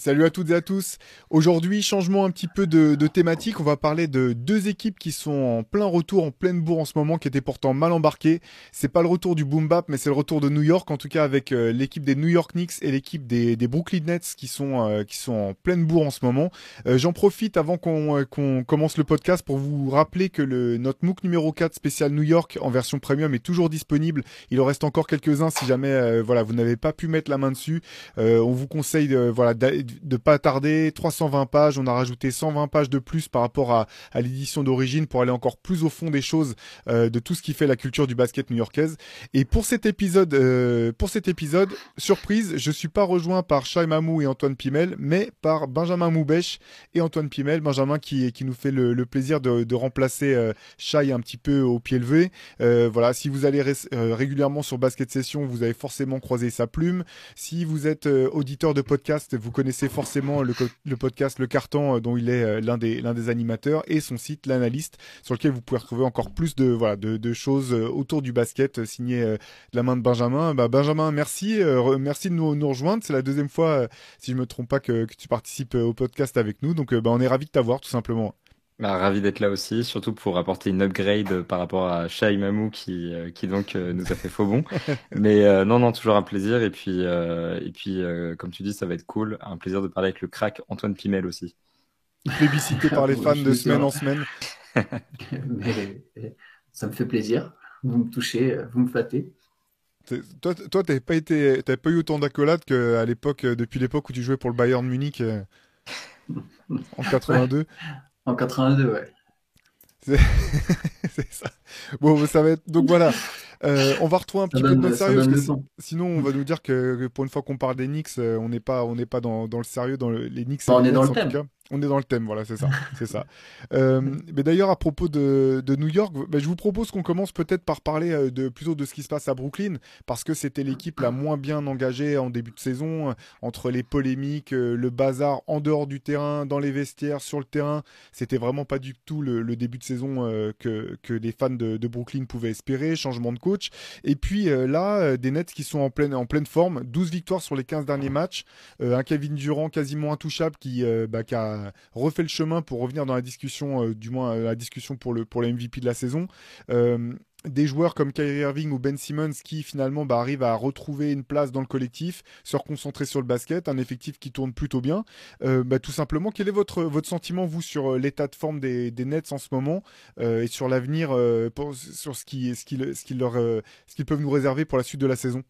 Salut à toutes et à tous. Aujourd'hui, changement un petit peu de, thématique. On va parler de deux équipes qui sont en plein retour, en pleine bourre en ce moment, qui étaient pourtant mal embarquées. C'est pas le retour du boom bap, mais c'est le retour de New York, en tout cas avec euh, l'équipe des New York Knicks et l'équipe des, Brooklyn Nets qui sont euh, qui sont en pleine bourre en ce moment. Euh, J'en profite avant qu'on commence le podcast pour vous rappeler que le notre MOOC numéro 4 spécial New York en version premium est toujours disponible. Il en reste encore quelques-uns si jamais voilà vous n'avez pas pu mettre la main dessus. On vous conseille voilà de pas tarder. 320 pages on a rajouté 120 pages de plus par rapport à, l'édition d'origine pour aller encore plus au fond des choses euh, de tout ce qui fait la culture du basket new-yorkaise. Et pour cet épisode euh, pour cet épisode surprise je suis pas rejoint par Shai Mamou et Antoine Pimel mais par Benjamin Moubèche et Antoine Pimel. Benjamin qui qui nous fait le, plaisir de, remplacer euh, Shai un petit peu au pied levé. Euh, voilà si vous allez ré- régulièrement sur Basket Session vous avez forcément croisé sa plume. Si vous êtes auditeur de podcast, vous connaissez forcément le, podcast Le Carton, euh, dont il est euh, l'un des, animateurs, et son site L'Analyste, sur lequel vous pouvez retrouver encore plus de, voilà, de, choses euh, autour du basket, signé de la main de Benjamin. Bah, Benjamin, merci, merci de nous, rejoindre. C'est la deuxième fois, si je me trompe pas, que, tu participes au podcast avec nous. Donc, bah, on est ravis de t'avoir, tout simplement. Bah, ravi d'être là aussi, surtout pour apporter une upgrade par rapport à Shai Mamou qui, euh, qui donc euh, nous a fait faux bon. Mais euh, non, non, toujours un plaisir. Et puis, euh, et puis euh, comme tu dis, ça va être cool. Un plaisir de parler avec le crack Antoine Pimel aussi. Plébiscité par les fans de semaine en semaine. Mais euh, ça me fait plaisir. Vous me touchez, vous me flattez. Toi, toi, t'avais pas été, pas eu autant d'accolades qu'à l'époque, depuis l'époque où tu jouais pour le Bayern Munich euh, en 82. En 82, ouais. C'est ça. Bon, ça va être. Donc voilà. Euh, on va retrouver un Ça petit peu de notre sérieux parce que sinon on va nous dire que, pour une fois qu'on parle des Knicks, euh, on n'est pas, on n'est pas dans, dans le sérieux dans le- les Knicks. Bah, on les est dans le thème. cas. On est dans le thème, voilà, c'est ça, c'est ça. Euh, mais d'ailleurs, à propos de, de New York, bah, je vous propose qu'on commence peut-être par parler de plutôt de ce qui se passe à Brooklyn, parce que c'était l'équipe la moins bien engagée en début de saison, entre les polémiques, le bazar en dehors du terrain, dans les vestiaires, sur le terrain. C'était vraiment pas du tout le, le début de saison euh, que, que les fans de, de Brooklyn pouvaient espérer, changement de coach. Et puis euh, là, euh, des Nets qui sont en pleine, en pleine forme, 12 victoires sur les 15 derniers matchs, euh, un Kevin Durant quasiment intouchable qui, bah, qui a refait le chemin pour revenir dans la discussion, du moins la discussion pour le, pour le MVP de la saison. Des joueurs comme Kyrie Irving ou Ben Simmons qui finalement bah, arrivent à retrouver une place dans le collectif, se reconcentrer sur le basket, un effectif qui tourne plutôt bien. Euh, bah, tout simplement, quel est votre, votre sentiment, vous, sur euh, l'état de forme des, Nets en ce moment euh, et sur l'avenir, sur ce qu'ils ce qu'ils- ce qu'ils leur, ce peuvent nous réserver pour la suite de la saison?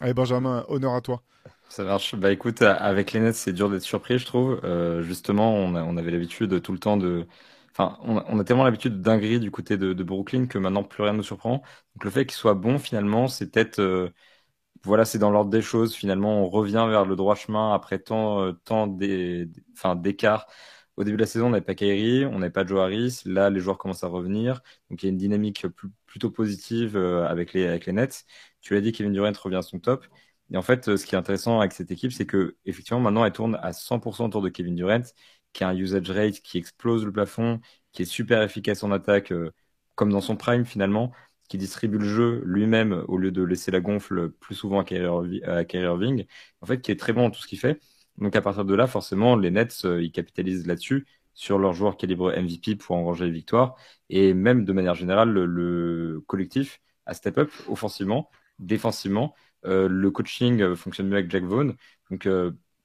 Allez, Benjamin, honneur à toi. Ça marche. Bah écoute, avec les Nets, c'est dur d'être surpris, je trouve. Justement, on avait l'habitude tout le temps de. On a, tellement l'habitude de dinguerie du côté de, Brooklyn que maintenant plus rien ne nous surprend. Donc le fait qu'il soit bon, finalement, c'est peut-être. euh, voilà, c'est dans l'ordre des choses. Finalement, on revient vers le droit chemin après tant, euh, tant d'écart. Au début de la saison, on n'avait pas Kyrie, on n'avait pas Joe Harris. Là, les joueurs commencent à revenir. Donc, il y a une dynamique plutôt positive euh, avec les, avec les Nets. Tu l'as dit, Kevin Durant revient à son top. Et en fait, euh, ce qui est intéressant avec cette équipe, c'est que effectivement, maintenant, elle tourne à 100% autour de Kevin Durant, qui a un usage rate qui explose le plafond, qui est super efficace en attaque, euh, comme dans son prime finalement, qui distribue le jeu lui-même au lieu de laisser la gonfle plus souvent à Kyrie Irving. En fait, qui est très bon dans tout ce qu'il fait. Donc à partir de là, forcément, les Nets, euh, ils capitalisent là-dessus sur leur joueur calibre MVP pour engranger les victoires. Et même de manière générale, le, le collectif a step up offensivement, défensivement. Euh, le coaching fonctionne mieux avec Jack Vaughn. Donc,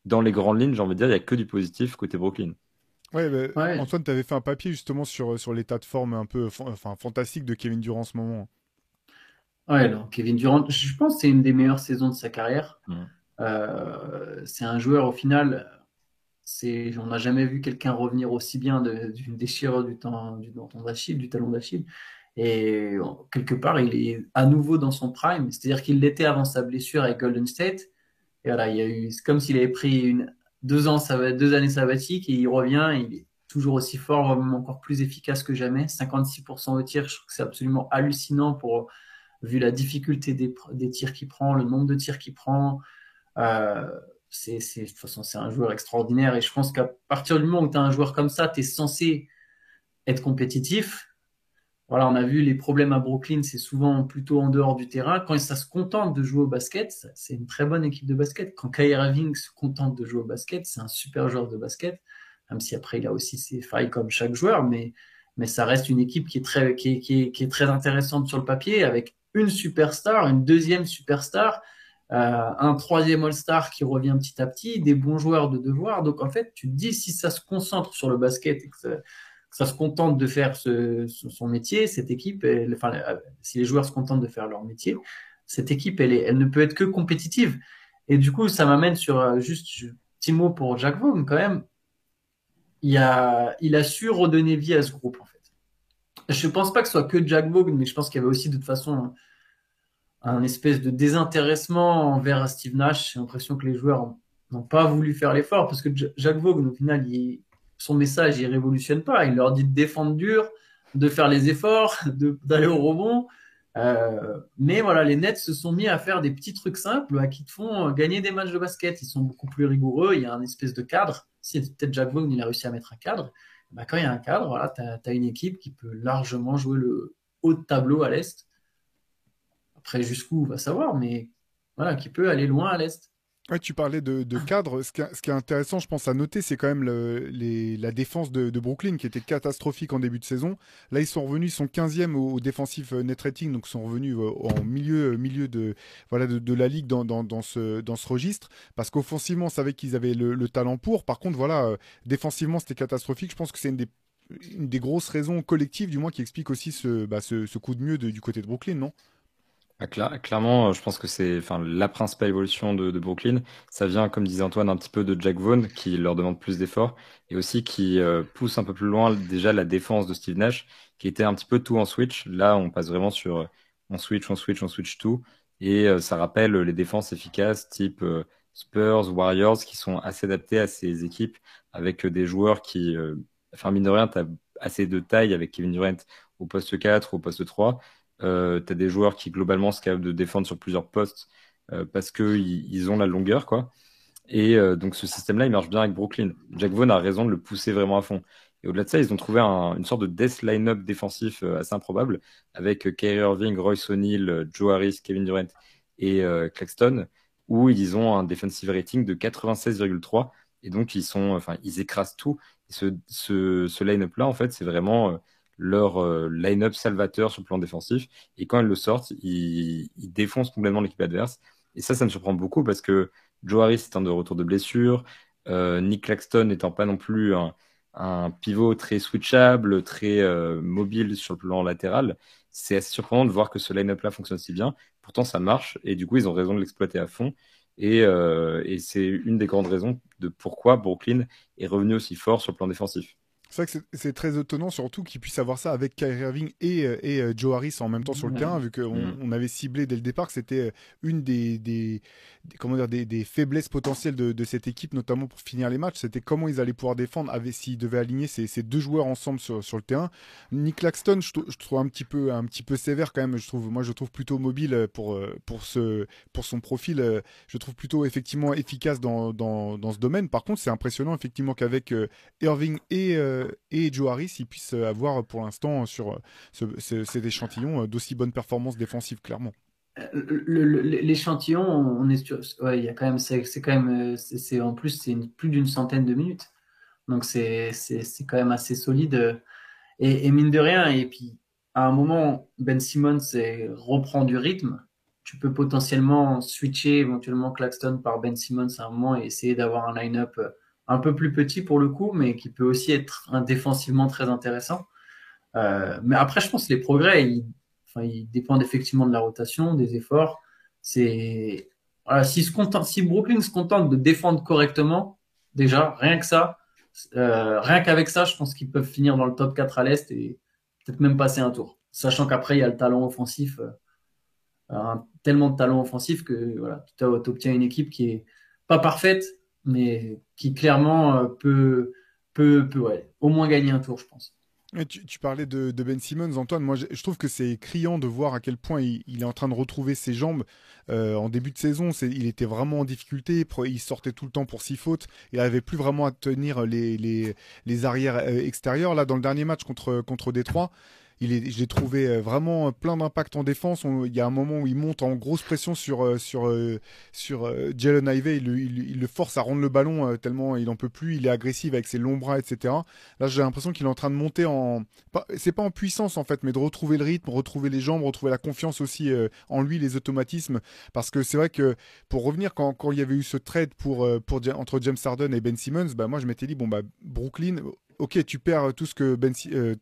dans les grandes lignes, j'ai envie de dire, il n'y a que du positif côté Brooklyn. Ouais, bah, Ouais. Antoine, tu avais fait un papier justement sur, sur l'état de forme un peu enfin, fantastique de Kevin Durant en ce moment. Ouais, non, Kevin Durant, je pense que c'est une des meilleures saisons de sa carrière. Mhm. Euh, c'est un joueur, au final, c'est, on n'a jamais vu quelqu'un revenir aussi bien d'une déchirure du, temps, du, d'Achille, du talon d'Achille. Et euh, quelque part, il est à nouveau dans son prime. C'est-à-dire qu'il l'était avant sa blessure avec Golden State. Et voilà, il y a eu, c'est comme s'il avait pris une, deux ans, deux années sabbatiques et il revient, il est toujours aussi fort, encore plus efficace que jamais. 56% au tir, je trouve que c'est absolument hallucinant pour vu la difficulté des, des tirs qu'il prend, le nombre de tirs qu'il prend. Euh, c'est, de toute façon, c'est un joueur extraordinaire. Et je pense qu'à partir du moment où tu as un joueur comme ça, tu es censé être compétitif. Voilà, on a vu les problèmes à Brooklyn, c'est souvent plutôt en dehors du terrain. Quand ça se contente de jouer au basket, c'est une très bonne équipe de basket. Quand Kyrie Irving se contente de jouer au basket, c'est un super joueur de basket. Même si après, il a aussi ses failles comme chaque joueur, mais, mais ça reste une équipe qui est, très, qui, qui est très intéressante sur le papier, avec une superstar, une deuxième superstar, euh, un troisième All-Star qui revient petit à petit, des bons joueurs de devoir. Donc en fait, tu te dis si ça se concentre sur le basket ça, se contente de faire son métier, cette équipe, enfin, euh, si les joueurs se contentent de faire leur métier, cette équipe, elle, est, elle ne peut être que compétitive. Et du coup, ça m'amène sur euh, juste un petit mot pour Jack Vaughn quand même. Il a, il su redonner vie à ce groupe en fait. Je ne pense pas que ce soit que Jack Vaughn, mais je pense qu'il y avait aussi de toute façon un espèce de désintéressement envers Steve Nash. J'ai l'impression que les joueurs n'ont pas voulu faire l'effort parce que Jack Vaughn, au final, son message, il révolutionne pas. Il leur dit de défendre dur, de faire les efforts, d'aller au rebond. Euh, mais voilà, les Nets se sont mis à faire des petits trucs simples qui te font gagner des matchs de basket. Ils sont beaucoup plus rigoureux. Il y a un espèce de cadre. Si peut-être Jack Vaughn, il a réussi à mettre un cadre. Bah, quand il y a un cadre, voilà, tu as, une équipe qui peut largement jouer le haut de tableau à l'Est. Après, jusqu'où, on va savoir, mais voilà, qui peut aller loin à l'Est. Ouais, tu parlais de, cadre. Ce qui, est, intéressant, je pense, à noter, c'est quand même la défense de, Brooklyn qui était catastrophique en début de saison. Là, ils sont revenus, ils sont 15e au, défensif net rating, donc ils sont revenus euh, en milieu, milieu de, voilà, de, la ligue dans, ce, dans ce registre. Parce qu'offensivement, on savait qu'ils avaient le, talent pour. Par contre, voilà, euh, défensivement, c'était catastrophique. Je pense que c'est une des, grosses raisons collectives, du moins, qui explique aussi ce, bah, ce, coup de mieux du côté de Brooklyn, non? Ah, clairement, euh, je pense que c'est enfin, la principale évolution de, Brooklyn. Ça vient, comme disait Antoine, un petit peu de Jack Vaughn, qui leur demande plus d'efforts, et aussi qui euh, pousse un peu plus loin déjà la défense de Steve Nash, qui était un petit peu tout en switch. Là, on passe vraiment sur euh, on switch, on switch, on switch tout. Et ça rappelle les défenses efficaces type Spurs, Warriors, qui sont assez adaptés à ces équipes, avec des joueurs qui, enfin mine de rien, tu as assez de taille avec Kevin Durant au poste 4, au poste 3 euh, tu as des joueurs qui globalement sont capables de défendre sur plusieurs postes euh, parce qu'ils ils ont la longueur. quoi. Et euh, donc ce système-là, il marche bien avec Brooklyn. Jack Vaughn a raison de le pousser vraiment à fond. Et au-delà de ça, ils ont trouvé une sorte de death line-up défensif assez improbable avec Kyrie Irving, Royce O'Neal, Joe Harris, Kevin Durant et Claxton, où ils ont un defensive rating de 96,3. Et donc, ils, sont, enfin, ils écrasent tout. Et ce, ce, ce line-up-là, en fait, c'est vraiment leur euh, line-up salvateur sur le plan défensif. Et quand ils le sortent, ils, défoncent complètement l'équipe adverse. Et ça, ça me surprend beaucoup parce que Joe Harris étant de retour de blessure, euh, Nick Claxton n'étant pas non plus un, pivot très switchable, très euh, mobile sur le plan latéral, c'est assez surprenant de voir que ce line-up-là fonctionne si bien. Pourtant, ça marche et du coup, ils ont raison de l'exploiter à fond. Et, et c'est une des grandes raisons de pourquoi Brooklyn est revenu aussi fort sur le plan défensif. C'est vrai que c'est très étonnant, surtout qu'ils puissent avoir ça avec Kyrie Irving et, euh, et euh, Joe Harris en même temps sur le terrain, vu qu'on mm. on avait ciblé dès le départ que c'était euh, une des, des, comment dire, des, des, faiblesses potentielles de, de, cette équipe, notamment pour finir les matchs. C'était comment ils allaient pouvoir défendre s'ils devaient aligner ces, ces, deux joueurs ensemble sur, sur le terrain. Nick Claxton, je, je, trouve un petit, peu, un petit peu sévère quand même. Je trouve, moi, je trouve plutôt mobile pour, pour, ce, pour son profil. Je trouve plutôt effectivement efficace dans, dans, dans ce domaine. Par contre, c'est impressionnant effectivement qu'avec Irving et et Joe Harris ils puissent avoir pour l'instant sur cet échantillon d'aussi bonnes performances défensives clairement. L'échantillon, on il y a quand même, c'est quand même, en plus c'est plus d'une centaine de minutes, donc c'est quand même assez solide et, mine de rien et puis à un moment Ben Simmons reprend du rythme, tu peux potentiellement switcher éventuellement Claxton par Ben Simmons à un moment et essayer d'avoir un line-up un peu plus petit pour le coup, mais qui peut aussi être un défensivement très intéressant. Euh, mais après, je pense que les progrès, ils, enfin, ils dépendent effectivement de la rotation, des efforts. C'est si, se contente, si Brooklyn se contente de défendre correctement, déjà, rien que ça, euh, rien qu'avec ça, je pense qu'ils peuvent finir dans le top 4 à l'Est et peut-être même passer un tour. Sachant qu'après, il y a le talent offensif, euh, tellement de talent offensif que voilà, tu obtiens une équipe qui est pas parfaite, mais qui clairement euh, peut, peut, peut au moins gagner un tour, je pense. Tu, tu parlais de, Ben Simmons, Antoine. Moi, je, trouve que c'est criant de voir à quel point il, est en train de retrouver ses jambes. Euh, en début de saison, il était vraiment en difficulté. Il sortait tout le temps pour six fautes. Il n'arrivait plus vraiment à tenir les, les, les arrières euh, extérieurs. Là, dans le dernier match contre, contre Détroit, il est, je l'ai trouvé euh, vraiment plein d'impact en défense. Il y a un moment où il monte en grosse pression sur, euh, sur, euh, sur Jalen Ivey. Il, le- force à rendre le ballon tellement il en peut plus. Il est agressif avec ses longs bras, etc. Là, j'ai l'impression qu'il est en train de monter en. C'est pas en puissance en fait, mais de retrouver le rythme, retrouver les jambes, retrouver la confiance aussi en lui, les automatismes. Parce que c'est vrai que pour revenir, quand, quand il y avait eu ce trade pour, pour, entre James Harden et Ben Simmons, bah, moi je m'étais dit, bon, bah, Brooklyn. Ok, tu perds tout ce que, ben, euh,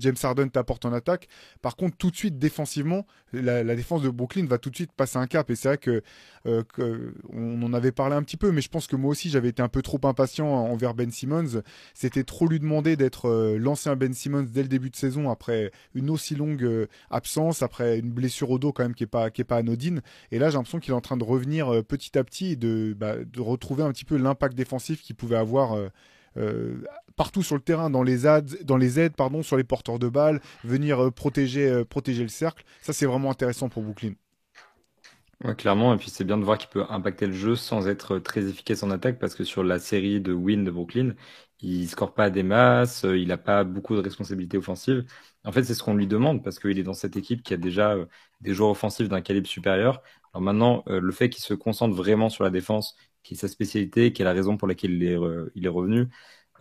James Harden t'apporte en attaque. Par contre, tout de suite, défensivement, la, défense de Brooklyn va tout de suite passer un cap. Et c'est vrai euh, que on en avait parlé un petit peu, mais je pense que moi aussi, j'avais été un peu trop impatient envers Ben Simmons. C'était trop lui demander d'être euh, l'ancien Ben Simmons dès le début de saison après une aussi longue euh, absence, après une blessure au dos quand même qui est pas qui est pas anodine. Et là, j'ai l'impression qu'il est en train de revenir euh, petit à petit et de bah, de retrouver un petit peu l'impact défensif qu'il pouvait avoir. euh, euh, partout sur le terrain, dans les aides, dans les aides, pardon, sur les porteurs de balles, venir euh, protéger, euh, protéger le cercle. Ça, c'est vraiment intéressant pour Brooklyn. Clairement, et puis c'est bien de voir qu'il peut impacter le jeu sans être très efficace en attaque, parce que sur la série de win de Brooklyn, il score pas des masses, euh, il n'a pas beaucoup de responsabilités offensives. En fait, c'est ce qu'on lui demande, parce qu'il est dans cette équipe qui a déjà des joueurs offensifs d'un calibre supérieur. Alors maintenant, le fait qu'il se concentre vraiment sur la défense, qui est sa spécialité, qui est la raison pour laquelle il est revenu,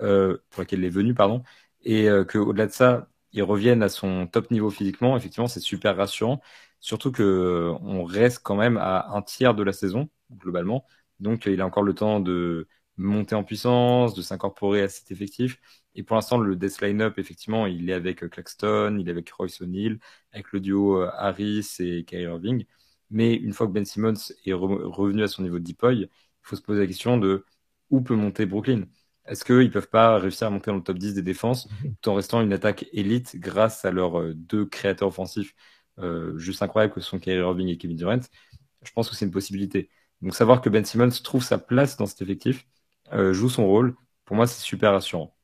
euh, pour laquelle il est venu, pardon, et euh, qu'au-delà de ça, il revienne à son top niveau physiquement, effectivement, c'est super rassurant. Surtout que euh, on reste quand même à un tiers de la saison, globalement. Donc, euh, il a encore le temps de monter en puissance, de s'incorporer à cet effectif. Et pour l'instant, le death line-up, effectivement, il est avec Claxton, il est avec Royce O'Neal, avec le duo Harris et Kyrie Irving. Mais une fois que Ben Simmons est re- revenu à son niveau de Depoy, il faut se poser la question de où peut monter Brooklyn? Est-ce qu'ils peuvent pas réussir à monter dans le top 10 des défenses tout en restant une attaque élite grâce à leurs euh, deux créateurs offensifs euh, juste incroyables que sont Kyrie Irving et Kevin Durant? Je pense que c'est une possibilité. Donc savoir que Ben Simmons trouve sa place dans cet effectif, euh, joue son rôle, pour moi c'est super rassurant.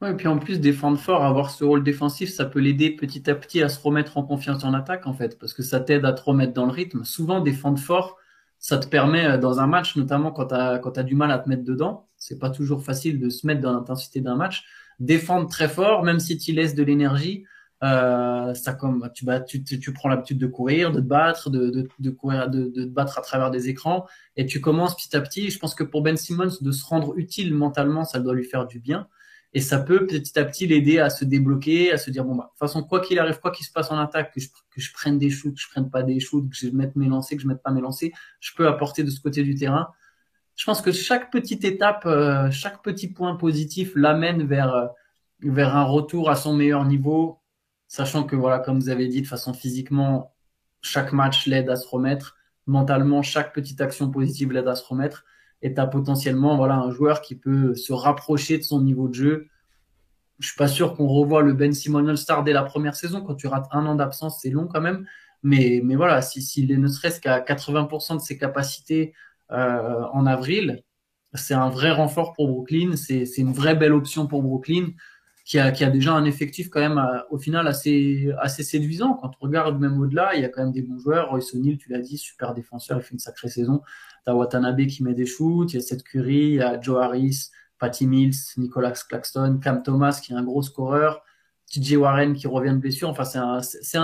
Ouais, et puis en plus, défendre fort, avoir ce rôle défensif, ça peut l'aider petit à petit à se remettre en confiance en attaque, en fait, parce que ça t'aide à te remettre dans le rythme. Souvent, défendre fort, ça te permet, euh, dans un match, notamment quand t'as, quand t'as du mal à te mettre dedans, c'est pas toujours facile de se mettre dans l'intensité d'un match. Défendre très fort, même si tu laisses de l'énergie, euh, ça comme, tu, bah, tu, tu, tu prends l'habitude de courir, de te battre, de, de, de courir, de, de te battre à travers des écrans, et tu commences petit à petit. Je pense que pour Ben Simmons, de se rendre utile mentalement, ça doit lui faire du bien. Et ça peut petit à petit l'aider à se débloquer, à se dire bon bah de toute façon quoi qu'il arrive, quoi qu'il se passe en attaque, que je, prenne des shoots, que je prenne pas des shoots, que je mette mes lancers, que je mette pas mes lancers, je peux apporter de ce côté du terrain. Je pense que chaque petite étape, euh, chaque petit point positif l'amène vers euh, vers un retour à son meilleur niveau, sachant que voilà comme vous avez dit de façon physiquement, chaque match l'aide à se remettre, mentalement chaque petite action positive l'aide à se remettre et tu as potentiellement voilà, un joueur qui peut se rapprocher de son niveau de jeu. Je suis pas sûr qu'on revoie le Ben Simon All-Star dès la première saison. Quand tu rates un an d'absence, c'est long quand même. Mais, mais voilà, s'il si, si est ne serait-ce qu'à 80% de ses capacités euh, en avril, c'est un vrai renfort pour Brooklyn. C'est une vraie belle option pour Brooklyn qui a, qui a déjà un effectif quand même à, au final assez, assez séduisant. Quand on regarde même au-delà, il y a quand même des bons joueurs. Royce O'Neal, tu l'as dit, super défenseur, il fait une sacrée saison. T'as Watanabe qui met des shoots, il y a Seth Curry, il y a Joe Harris, Patty Mills, Nicolas Claxton, Cam Thomas qui est un gros scoreur, TJ Warren qui revient de blessure. Enfin, c'est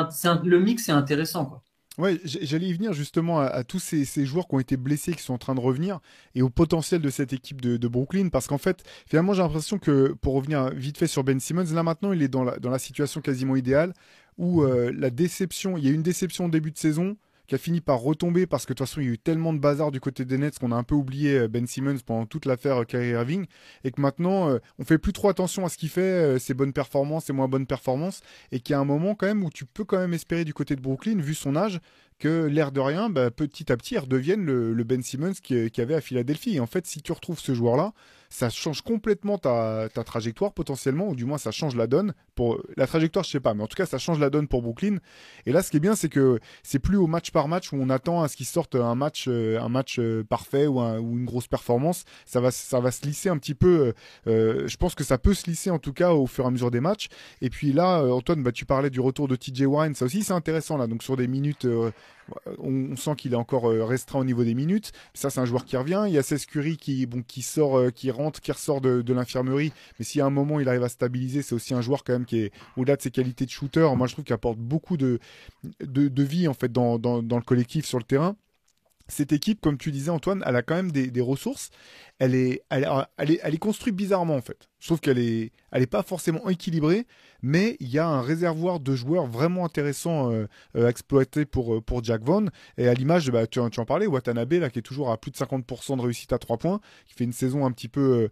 le mix est intéressant, quoi. Ouais, j'allais y venir justement à, tous ces, joueurs qui ont été blessés, qui sont en train de revenir, et au potentiel de cette équipe de, Brooklyn, parce qu'en fait, finalement, j'ai l'impression que, pour revenir vite fait sur Ben Simmons, là maintenant, il est dans la, situation quasiment idéale, où euh, la déception, il y a une déception au début de saison, qui a fini par retomber parce que de toute façon il y a eu tellement de bazar du côté des Nets qu'on a un peu oublié euh, Ben Simmons pendant toute l'affaire Kyrie Irving et que maintenant euh, on fait plus trop attention à ce qu'il fait, euh, ses bonnes performances, ses moins bonnes performances et qu'il y a un moment quand même où tu peux quand même espérer du côté de Brooklyn vu son âge que l'air de rien, bah, petit à petit, il redevienne le, le Ben Simmons qui, qui avait à Philadelphie. Et en fait, si tu retrouves ce joueur-là, ça change complètement ta, ta, trajectoire potentiellement, ou du moins ça change la donne. Pour la trajectoire, je sais pas, mais en tout cas ça change la donne pour Brooklyn. Et là, ce qui est bien, c'est que c'est plus au match par match où on attend à ce qu'il sorte un match, euh, un match euh, parfait ou, un, ou, une grosse performance. Ça va, ça va se lisser un petit peu. Euh, je pense que ça peut se lisser en tout cas au fur et à mesure des matchs. Et puis là, Antoine, bah, tu parlais du retour de TJ Warren, ça aussi c'est intéressant là. Donc sur des minutes on, sent qu'il est encore restreint au niveau des minutes. Ça, c'est un joueur qui revient. Il y a Cesc qui, qui sort, qui rentre, qui ressort de, l'infirmerie. Mais si à un moment il arrive à stabiliser, c'est aussi un joueur quand même qui est au-delà de ses qualités de shooter. Moi, je trouve qu'il apporte beaucoup de, de, vie en fait dans, dans, le collectif sur le terrain. Cette équipe, comme tu disais Antoine, elle a quand même des ressources. Elle est, elle, est, elle est construite bizarrement en fait. Trouve qu'elle est, elle est pas forcément équilibrée, mais il y a un réservoir de joueurs vraiment intéressant euh, euh, à exploiter pour, euh, pour Jack Vaughn. Et à l'image, bah, tu, en parlais, Watanabe, là, qui est toujours à plus de 50% de réussite à 3 points, qui fait une saison un petit peu.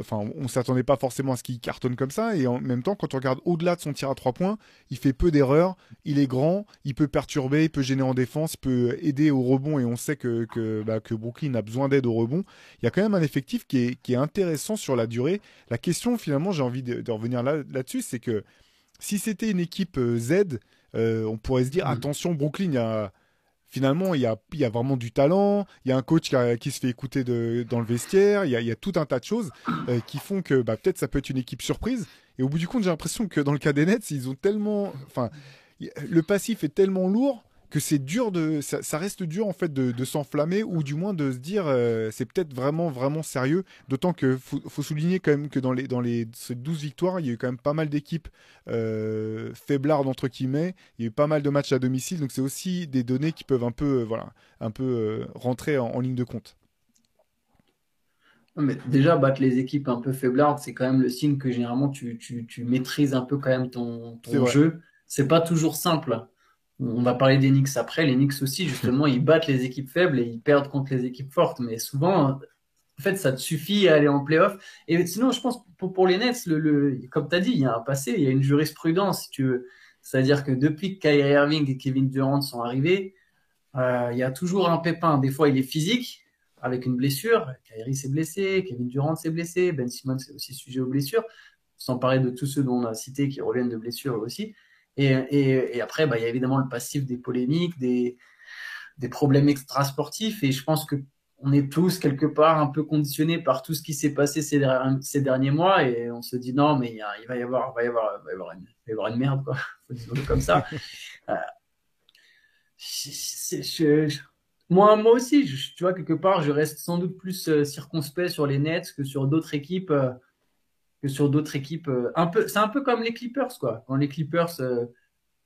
Enfin, on s'attendait pas forcément à ce qu'il cartonne comme ça. Et en même temps, quand on regarde au-delà de son tir à 3 points, il fait peu d'erreurs, il est grand, il peut perturber, il peut gêner en défense, il peut aider au rebond. Et on sait que, que, bah, que Brooklyn a besoin d'aide au rebond. Il y a quand même un effectif qui est, qui est intéressant sur la durée. La question, finalement, j'ai envie de, de revenir là, là-dessus, c'est que si c'était une équipe euh, Z, euh, on pourrait se dire, mm. attention, Brooklyn, il y a, finalement, il y, a, il y a vraiment du talent, il y a un coach qui, a, qui se fait écouter de, dans le vestiaire, il y, a, il y a, tout un tas de choses euh, qui font que bah, peut-être ça peut être une équipe surprise. Et au bout du compte, j'ai l'impression que dans le cas des Nets, ils ont tellement... Enfin, le passif est tellement lourd que c'est dur de, ça, ça, reste dur en fait de, de s'enflammer ou du moins de se dire euh, c'est peut-être vraiment vraiment sérieux. D'autant que faut, faut, souligner quand même que dans les dans les ces 12 victoires, il y a eu quand même pas mal d'équipes euh, faiblardes entre guillemets. Il y a eu pas mal de matchs à domicile, donc c'est aussi des données qui peuvent un peu euh, voilà un peu euh, rentrer en, en, ligne de compte. Mais déjà, battre les équipes un peu faiblardes, c'est quand même le signe que généralement tu, tu, tu maîtrises un peu quand même ton, ton jeu. C'est pas toujours simple on va parler des Knicks après. Les Knicks aussi, justement, ils battent les équipes faibles et ils perdent contre les équipes fortes. Mais souvent, en fait, ça te suffit à aller en playoff. Et sinon, je pense pour, pour les Nets, le, comme tu as dit, il y a un passé, il y a une jurisprudence, si tu veux. C'est-à-dire que depuis que Kyrie Irving et Kevin Durant sont arrivés, euh, il y a toujours un pépin. Des fois, il est physique, avec une blessure. Kyrie s'est blessé, Kevin Durant s'est blessé, Ben Simmons est aussi sujet aux blessures, sans parler de tous ceux dont on a cité qui reviennent de blessures aussi. Et, et, et après, bah, il y a évidemment le passif des polémiques, des, des problèmes extrasportifs. Et je pense que on est tous quelque part un peu conditionnés par tout ce qui s'est passé ces, ces, derniers mois et on se dit non mais il, y a, il va y avoir, va y avoir, va y avoir, une, va y avoir une merde quoi, comme ça. euh, je, je, moi, moi aussi, tu vois quelque part, je reste sans doute plus euh, circonspect sur les Nets que sur d'autres équipes. Euh, que sur d'autres équipes. Euh, un peu, c'est un peu comme les Clippers, quoi. Quand les Clippers euh,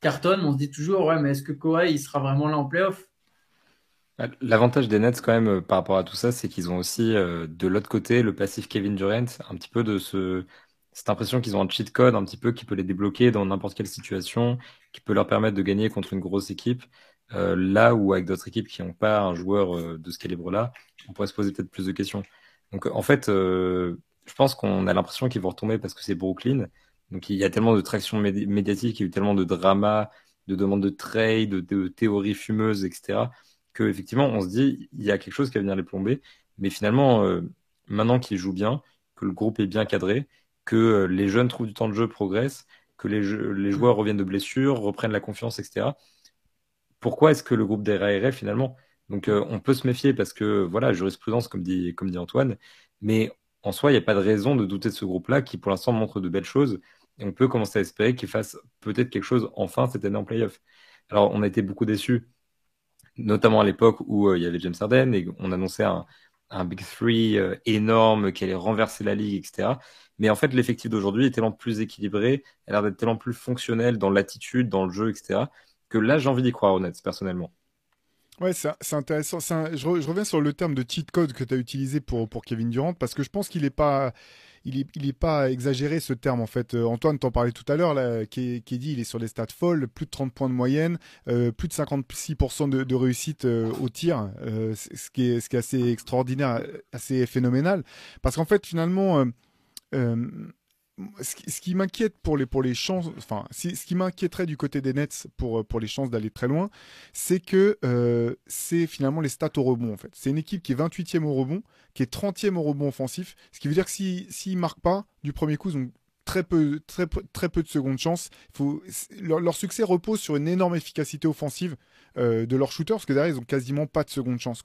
cartonnent, on se dit toujours, ouais, mais est-ce que Kawhi il sera vraiment là en playoff? L'avantage des Nets, quand même, euh, par rapport à tout ça, c'est qu'ils ont aussi, de l'autre côté, le passif Kevin Durant, un petit peu de ce, cette impression qu'ils ont un cheat code, un petit peu qui peut les débloquer dans n'importe quelle situation, qui peut leur permettre de gagner contre une grosse équipe. là où, avec d'autres équipes qui n'ont pas un joueur de ce calibre-là, on pourrait se poser peut-être plus de questions. Donc, en fait, je pense qu'on a l'impression qu'ils vont retomber parce que c'est Brooklyn. Donc il y a tellement de traction médiatique, il y a eu tellement de drama, de demandes de trade, de, théories fumeuses, etc. Que effectivement on se dit il y a quelque chose qui va venir les plomber. Mais finalement, euh, maintenant qu'ils jouent bien, que le groupe est bien cadré, que euh, les jeunes trouvent du temps de jeu, progressent, que les, les joueurs reviennent de blessures, reprennent la confiance, etc. Pourquoi est-ce que le groupe déraillerait finalement? Donc euh, on peut se méfier parce que voilà, jurisprudence comme dit, comme dit Antoine, mais en soi, il n'y a pas de raison de douter de ce groupe-là qui, pour l'instant, montre de belles choses. Et on peut commencer à espérer qu'il fasse peut-être quelque chose enfin cette année en playoff. Alors, on a été beaucoup déçus, notamment à l'époque où euh, il y avait James Harden et on annonçait un, Big Three euh, énorme qui allait renverser la ligue, etc. Mais en fait, l'effectif d'aujourd'hui est tellement plus équilibré, a l'air d'être tellement plus fonctionnel dans l'attitude, dans le jeu, etc. que là, j'ai envie d'y croire, honnête, personnellement. Ouais, c'est intéressant. Je, reviens sur le terme de cheat code que tu as utilisé pour, pour Kevin Durant parce que je pense qu'il n'est pas. Il est, pas exagéré ce terme en fait. Euh, Antoine t'en parlait tout à l'heure, qui, qui dit il est sur des stats folles, plus de 30 points de moyenne, euh, plus de 56% de, de, réussite euh, au tir, ce, qui est, ce qui est assez extraordinaire, assez phénoménal. Parce qu'en fait finalement, ce qui, m'inquiète pour les, chances, enfin, si- ce qui m'inquiéterait du côté des Nets pour, euh, les chances d'aller très loin, c'est que euh, c'est finalement les stats au rebond, en fait. C'est une équipe qui est 28e au rebond, qui est 30e au rebond offensif, ce qui veut dire que s'ils s'ils marquent pas du premier coup, très peu, très, très peu de secondes chances. Il faut, leur, succès repose sur une énorme efficacité offensive euh, de leurs shooters, parce que derrière, ils ont quasiment pas de seconde chance.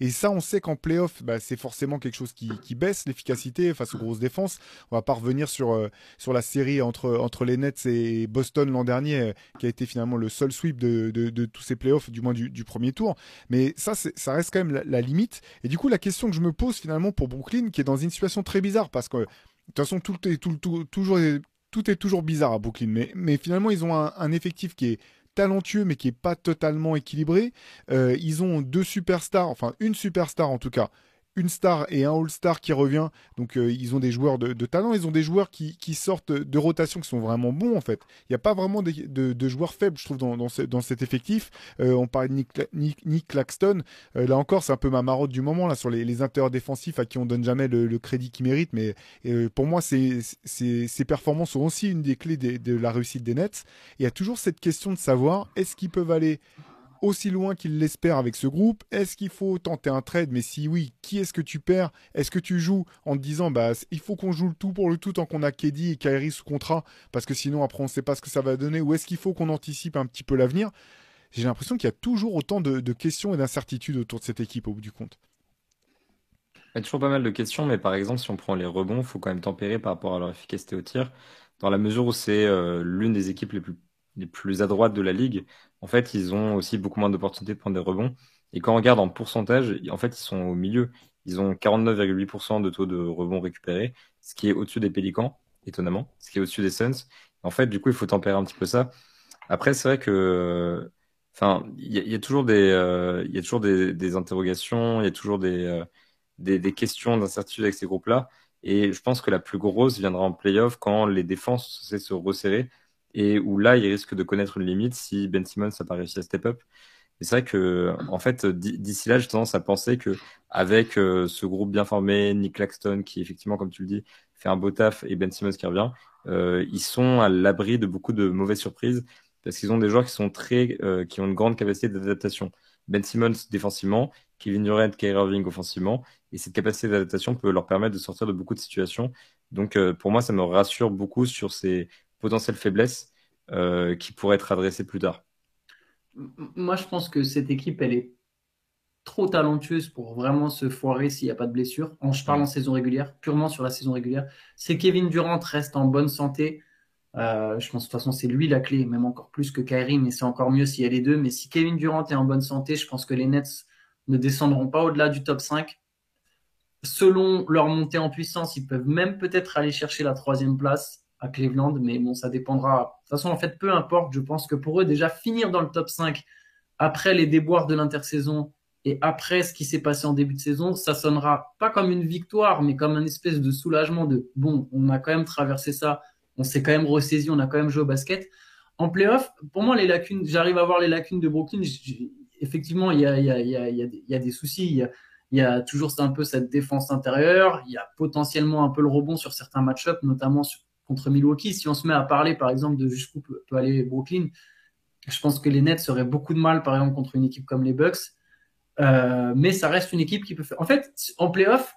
Et ça, on sait qu'en playoff, bah, c'est forcément quelque chose qui, baisse l'efficacité face aux grosses défenses. On va pas revenir sur, euh, sur la série entre, entre les Nets et Boston l'an dernier, euh, qui a été finalement le seul sweep de, de, tous ces playoffs, du moins du, premier tour. Mais ça, ça reste quand même la, limite. Et du coup, la question que je me pose finalement pour Brooklyn, qui est dans une situation très bizarre, parce que toute façon, tout est, toujours, tout est toujours bizarre à Brooklyn. Mais, finalement, ils ont un, un effectif qui est talentueux, mais qui est pas totalement équilibré. Euh, ils ont deux superstars, enfin une superstar en tout cas, une star et un all-star qui revient. Donc euh, ils ont des joueurs de, de talent, ils ont des joueurs qui, qui sortent de rotation qui sont vraiment bons en fait. Il n'y a pas vraiment des- de, de joueurs faibles, je trouve, dans, dans, dans cet effectif. Euh, on parlait de Nick, Nick, Nick Claxton. Euh, là encore, c'est un peu ma marotte du moment là sur les, les défensifs à qui on donne jamais le, le crédit qu'ils méritent. Mais euh, pour moi, c'est- ces performances sont aussi une des clés de la réussite des Nets. Et il y a toujours cette question de savoir est-ce qu'ils peuvent aller aussi loin qu'ils l'espèrent avec ce groupe. Est-ce qu'il faut tenter un trade? Mais si oui, qui est-ce que tu perds? Est-ce que tu joues en te disant bah il faut qu'on joue le tout pour le tout tant qu'on a Keddy et Kyrie sous contrat? Parce que sinon après on ne sait pas ce que ça va donner. Ou est-ce qu'il faut qu'on anticipe un petit peu l'avenir? J'ai l'impression qu'il y a toujours autant de, de questions et d'incertitudes autour de cette équipe au bout du compte. Il y a toujours pas mal de questions, mais par exemple, si on prend les rebonds, il faut quand même tempérer par rapport à leur efficacité au tir, dans la mesure où c'est euh, l'une des équipes les plus, les plus adroites de la ligue. En fait, ils ont aussi beaucoup moins d'opportunités de prendre des rebonds. Et quand on regarde en pourcentage, en fait, ils sont au milieu. Ils ont 49,8% de taux de rebonds récupérés, ce qui est au-dessus des Pélicans, étonnamment, ce qui est au-dessus des Suns. En fait, du coup, il faut tempérer un petit peu ça. Après, c'est vrai que, enfin, il y, a toujours des, euh, il y a toujours des, des interrogations, il y a toujours des, euh, des, des questions d'incertitude avec ces groupes-là. Et je pense que la plus grosse viendra en playoff quand les défenses se resserrer et où là, ils risquent de connaître une limite si Ben Simmons n'a pas réussi à step up. C'est vrai que, en fait, d'ici là, j'ai tendance à penser que avec euh, ce groupe bien formé, Nick Claxton, qui effectivement, comme tu le dis, fait un beau taf, et Ben Simmons qui revient, euh, ils sont à l'abri de beaucoup de mauvaises surprises parce qu'ils ont des joueurs qui sont très, euh, qui ont une grande capacité d'adaptation. Ben Simmons défensivement, Kevin Durant, Kyrie Irving offensivement, et cette capacité d'adaptation peut leur permettre de sortir de beaucoup de situations. Donc, pour moi, ça me rassure beaucoup sur ces potentielles faiblesses euh, qui pourraient être adressées plus tard. Moi, je pense que cette équipe, elle est trop talentueuse pour vraiment se foirer s'il n'y a pas de blessure. En, je parle en saison régulière, purement sur la saison régulière. Si Kevin Durant reste en bonne santé, euh, je pense de toute façon c'est lui la clé, même encore plus que Kyrie, mais c'est encore mieux s'il y a les deux. Mais si Kevin Durant est en bonne santé, je pense que les Nets ne descendront pas au-delà du top 5. Selon leur montée en puissance, ils peuvent même peut-être aller chercher la troisième place Cleveland, mais bon, ça dépendra. De toute façon, en fait, peu importe, je pense que pour eux, déjà finir dans le top 5 après les déboires de l'intersaison et après ce qui s'est passé en début de saison, ça sonnera pas comme une victoire, mais comme un espèce de soulagement de bon, on a quand même traversé ça, on s'est quand même ressaisi, on a quand même joué au basket. En playoff, pour moi, les lacunes, j'arrive à voir les lacunes de Brooklyn. Effectivement, il y a des soucis. Il y a, il y a toujours un peu cette défense intérieure. Il y a potentiellement un peu le rebond sur certains match-ups, notamment sur- contre Milwaukee. Si on se met à parler, par exemple, de jusqu'où peut, peut aller Brooklyn, je pense que les Nets auraient beaucoup de mal, par exemple, contre une équipe comme les Bucks. Euh, mais ça reste une équipe qui peut faire. En fait, en playoff,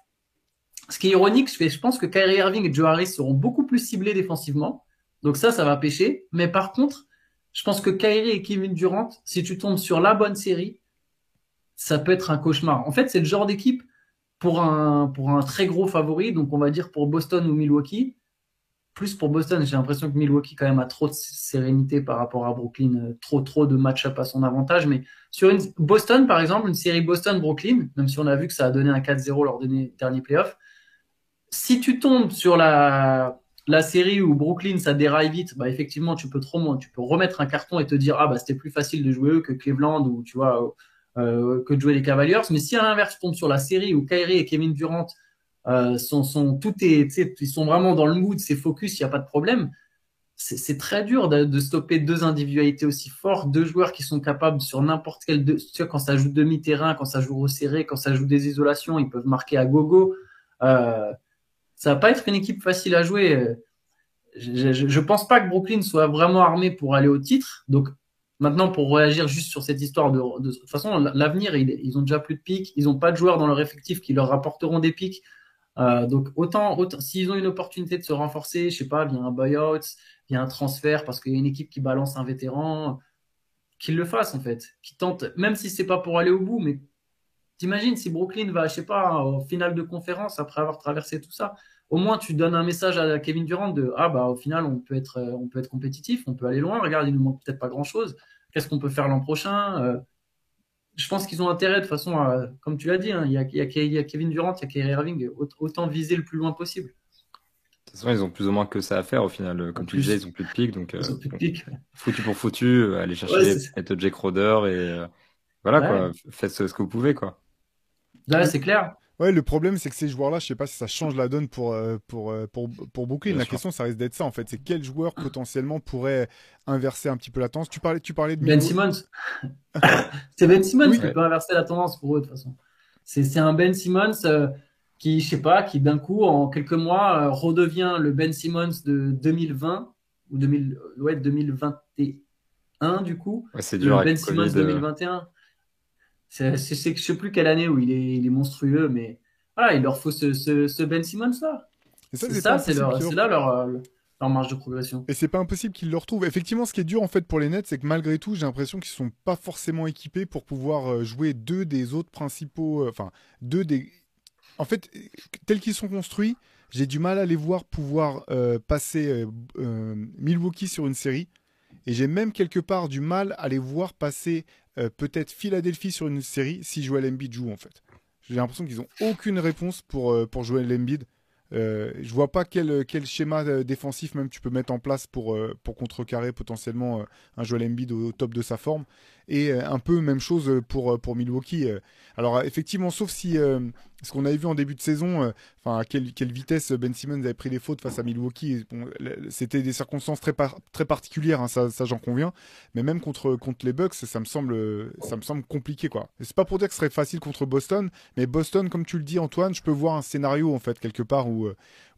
ce qui est ironique, je pense que Kyrie Irving et Joe Harris seront beaucoup plus ciblés défensivement. Donc ça, ça va pêcher. Mais par contre, je pense que Kyrie et Kevin Durant, si tu tombes sur la bonne série, ça peut être un cauchemar. En fait, c'est le genre d'équipe pour un, pour un très gros favori, donc on va dire pour Boston ou Milwaukee. Plus pour Boston, j'ai l'impression que Milwaukee quand même a trop de sérénité par rapport à Brooklyn, euh, trop trop de match-up à son avantage. Mais sur une Boston, par exemple, une série Boston-Brooklyn, même si on a vu que ça a donné un 4-0 lors des derniers playoffs, si tu tombes sur la, la série où Brooklyn ça déraille vite, bah effectivement tu peux trop tu peux remettre un carton et te dire ah bah c'était plus facile de jouer eux que Cleveland ou tu vois euh, que de jouer les Cavaliers. Mais si à l'inverse tu tombes sur la série où Kyrie et Kevin Durant euh, sont, tout est, ils sont vraiment dans le mood, c'est focus, il n'y a pas de problème. C'est très dur de, stopper deux individualités aussi fortes, deux joueurs qui sont capables sur n'importe quel, tu vois, quand ça joue demi-terrain, quand ça joue resserré, quand ça joue des isolations, ils peuvent marquer à gogo. Euh, ça va pas être une équipe facile à jouer. je, je, je pense pas que Brooklyn soit vraiment armé pour aller au titre. Donc maintenant, pour réagir juste sur cette histoire de, toute façon, l'avenir, ils, ils ont déjà plus de pics, ils ont pas de joueurs dans leur effectif qui leur rapporteront des pics. Euh, donc autant, autant s'ils ont une opportunité de se renforcer, je sais pas, via un buyout, via un transfert, parce qu'il y a une équipe qui balance un vétéran, qu'ils le fassent en fait, qu'ils tentent, même si c'est pas pour aller au bout, mais t'imagines si Brooklyn va, je sais pas, au final de conférence après avoir traversé tout ça, au moins tu donnes un message à Kevin Durant de ah bah au final on peut être, on peut être compétitif, on peut aller loin. Regarde, il nous manque peut-être pas grand chose. Qu'est-ce qu'on peut faire l'an prochain euh, je pense qu'ils ont intérêt de toute façon, à, comme tu l'as dit, hein, il, y a, il, y a, il, y a, Kevin Durant, il y a Kyrie Irving, autant viser le plus loin possible. De toute façon, ils ont plus ou moins que ça à faire au final. Comme en tu plus, disais, ils ont plus de pics. Donc, ils ont plus de pics. Ouais. Foutu pour foutu, euh, aller chercher ouais, être Jake Roder et euh, voilà ouais. quoi. Faites ce, ce, que vous pouvez quoi. Là, c'est clair. Ouais, le problème, c'est que ces joueurs-là, je sais pas si ça change la donne pour, euh, pour, pour, pour Brooklyn. Bien la sûr. question, ça risque d'être ça, en fait. C'est quel joueur potentiellement pourrait inverser un petit peu la tendance? Tu parlais, tu parlais de Ben Simmons. c'est Ben Simmons oui. qui peut inverser la tendance pour eux, de toute façon. C'est un Ben Simmons euh, qui, je sais pas, qui d'un coup, en quelques mois, euh, redevient le Ben Simmons de 2020 ou 2000, ouais, 2021, du coup. Ouais, c'est dur. Le Ben Simmons COVID, 2021. C'est, c'est, je sais plus quelle année où il est, il est monstrueux, mais voilà, il leur faut ce, ce, ce Ben Simmons là. Et ça, c'est, ça, c'est, leur, c'est là leur, leur marge de progression. Et c'est pas impossible qu'ils le retrouvent. Effectivement, ce qui est dur en fait pour les Nets, c'est que malgré tout, j'ai l'impression qu'ils sont pas forcément équipés pour pouvoir euh, jouer deux des autres principaux, euh, enfin deux des. En fait, tels qu'ils sont construits, j'ai du mal à les voir pouvoir euh, passer euh, Milwaukee sur une série. Et j'ai même quelque part du mal à les voir passer euh, peut-être Philadelphie sur une série si Joel Embiid joue en fait. J'ai l'impression qu'ils n'ont aucune réponse pour, euh, pour Joel Embiid. Euh, je vois pas quel, quel schéma euh, défensif même tu peux mettre en place pour, euh, pour contrecarrer potentiellement euh, un Joel Embiid au, au, top de sa forme. Et un peu même chose pour, pour Milwaukee. Alors effectivement, sauf si ce qu'on avait vu en début de saison, à quelle, quelle, vitesse Ben Simmons avait pris des fautes face à Milwaukee, c'était des circonstances très, très particulières, hein, ça, ça j'en conviens. Mais même contre, contre les Bucks, ça me semble, ça me semble compliqué quoi. C'est pas pour dire que ce serait facile contre Boston, mais Boston, comme tu le dis Antoine, je peux voir un scénario en fait quelque part où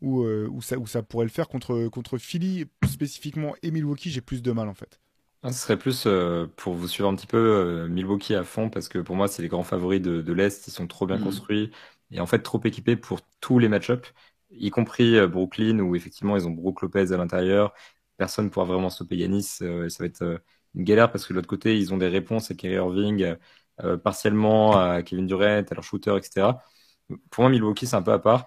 où, où, ça, où ça pourrait le faire contre, contre Philly spécifiquement et Milwaukee, j'ai plus de mal en fait. Ah, ce serait plus euh, pour vous suivre un petit peu euh, Milwaukee à fond parce que pour moi c'est les grands favoris de, de l'Est, ils sont trop bien mmh. construits et en fait trop équipés pour tous les match-ups, y compris euh, Brooklyn où effectivement ils ont Brook Lopez à l'intérieur, personne ne pourra vraiment stopper Yanis, ça va être une galère parce que de l'autre côté ils ont des réponses à Kyrie Irving, partiellement à Kevin Durant, à leur shooter, etc. Pour moi Milwaukee c'est un peu à part.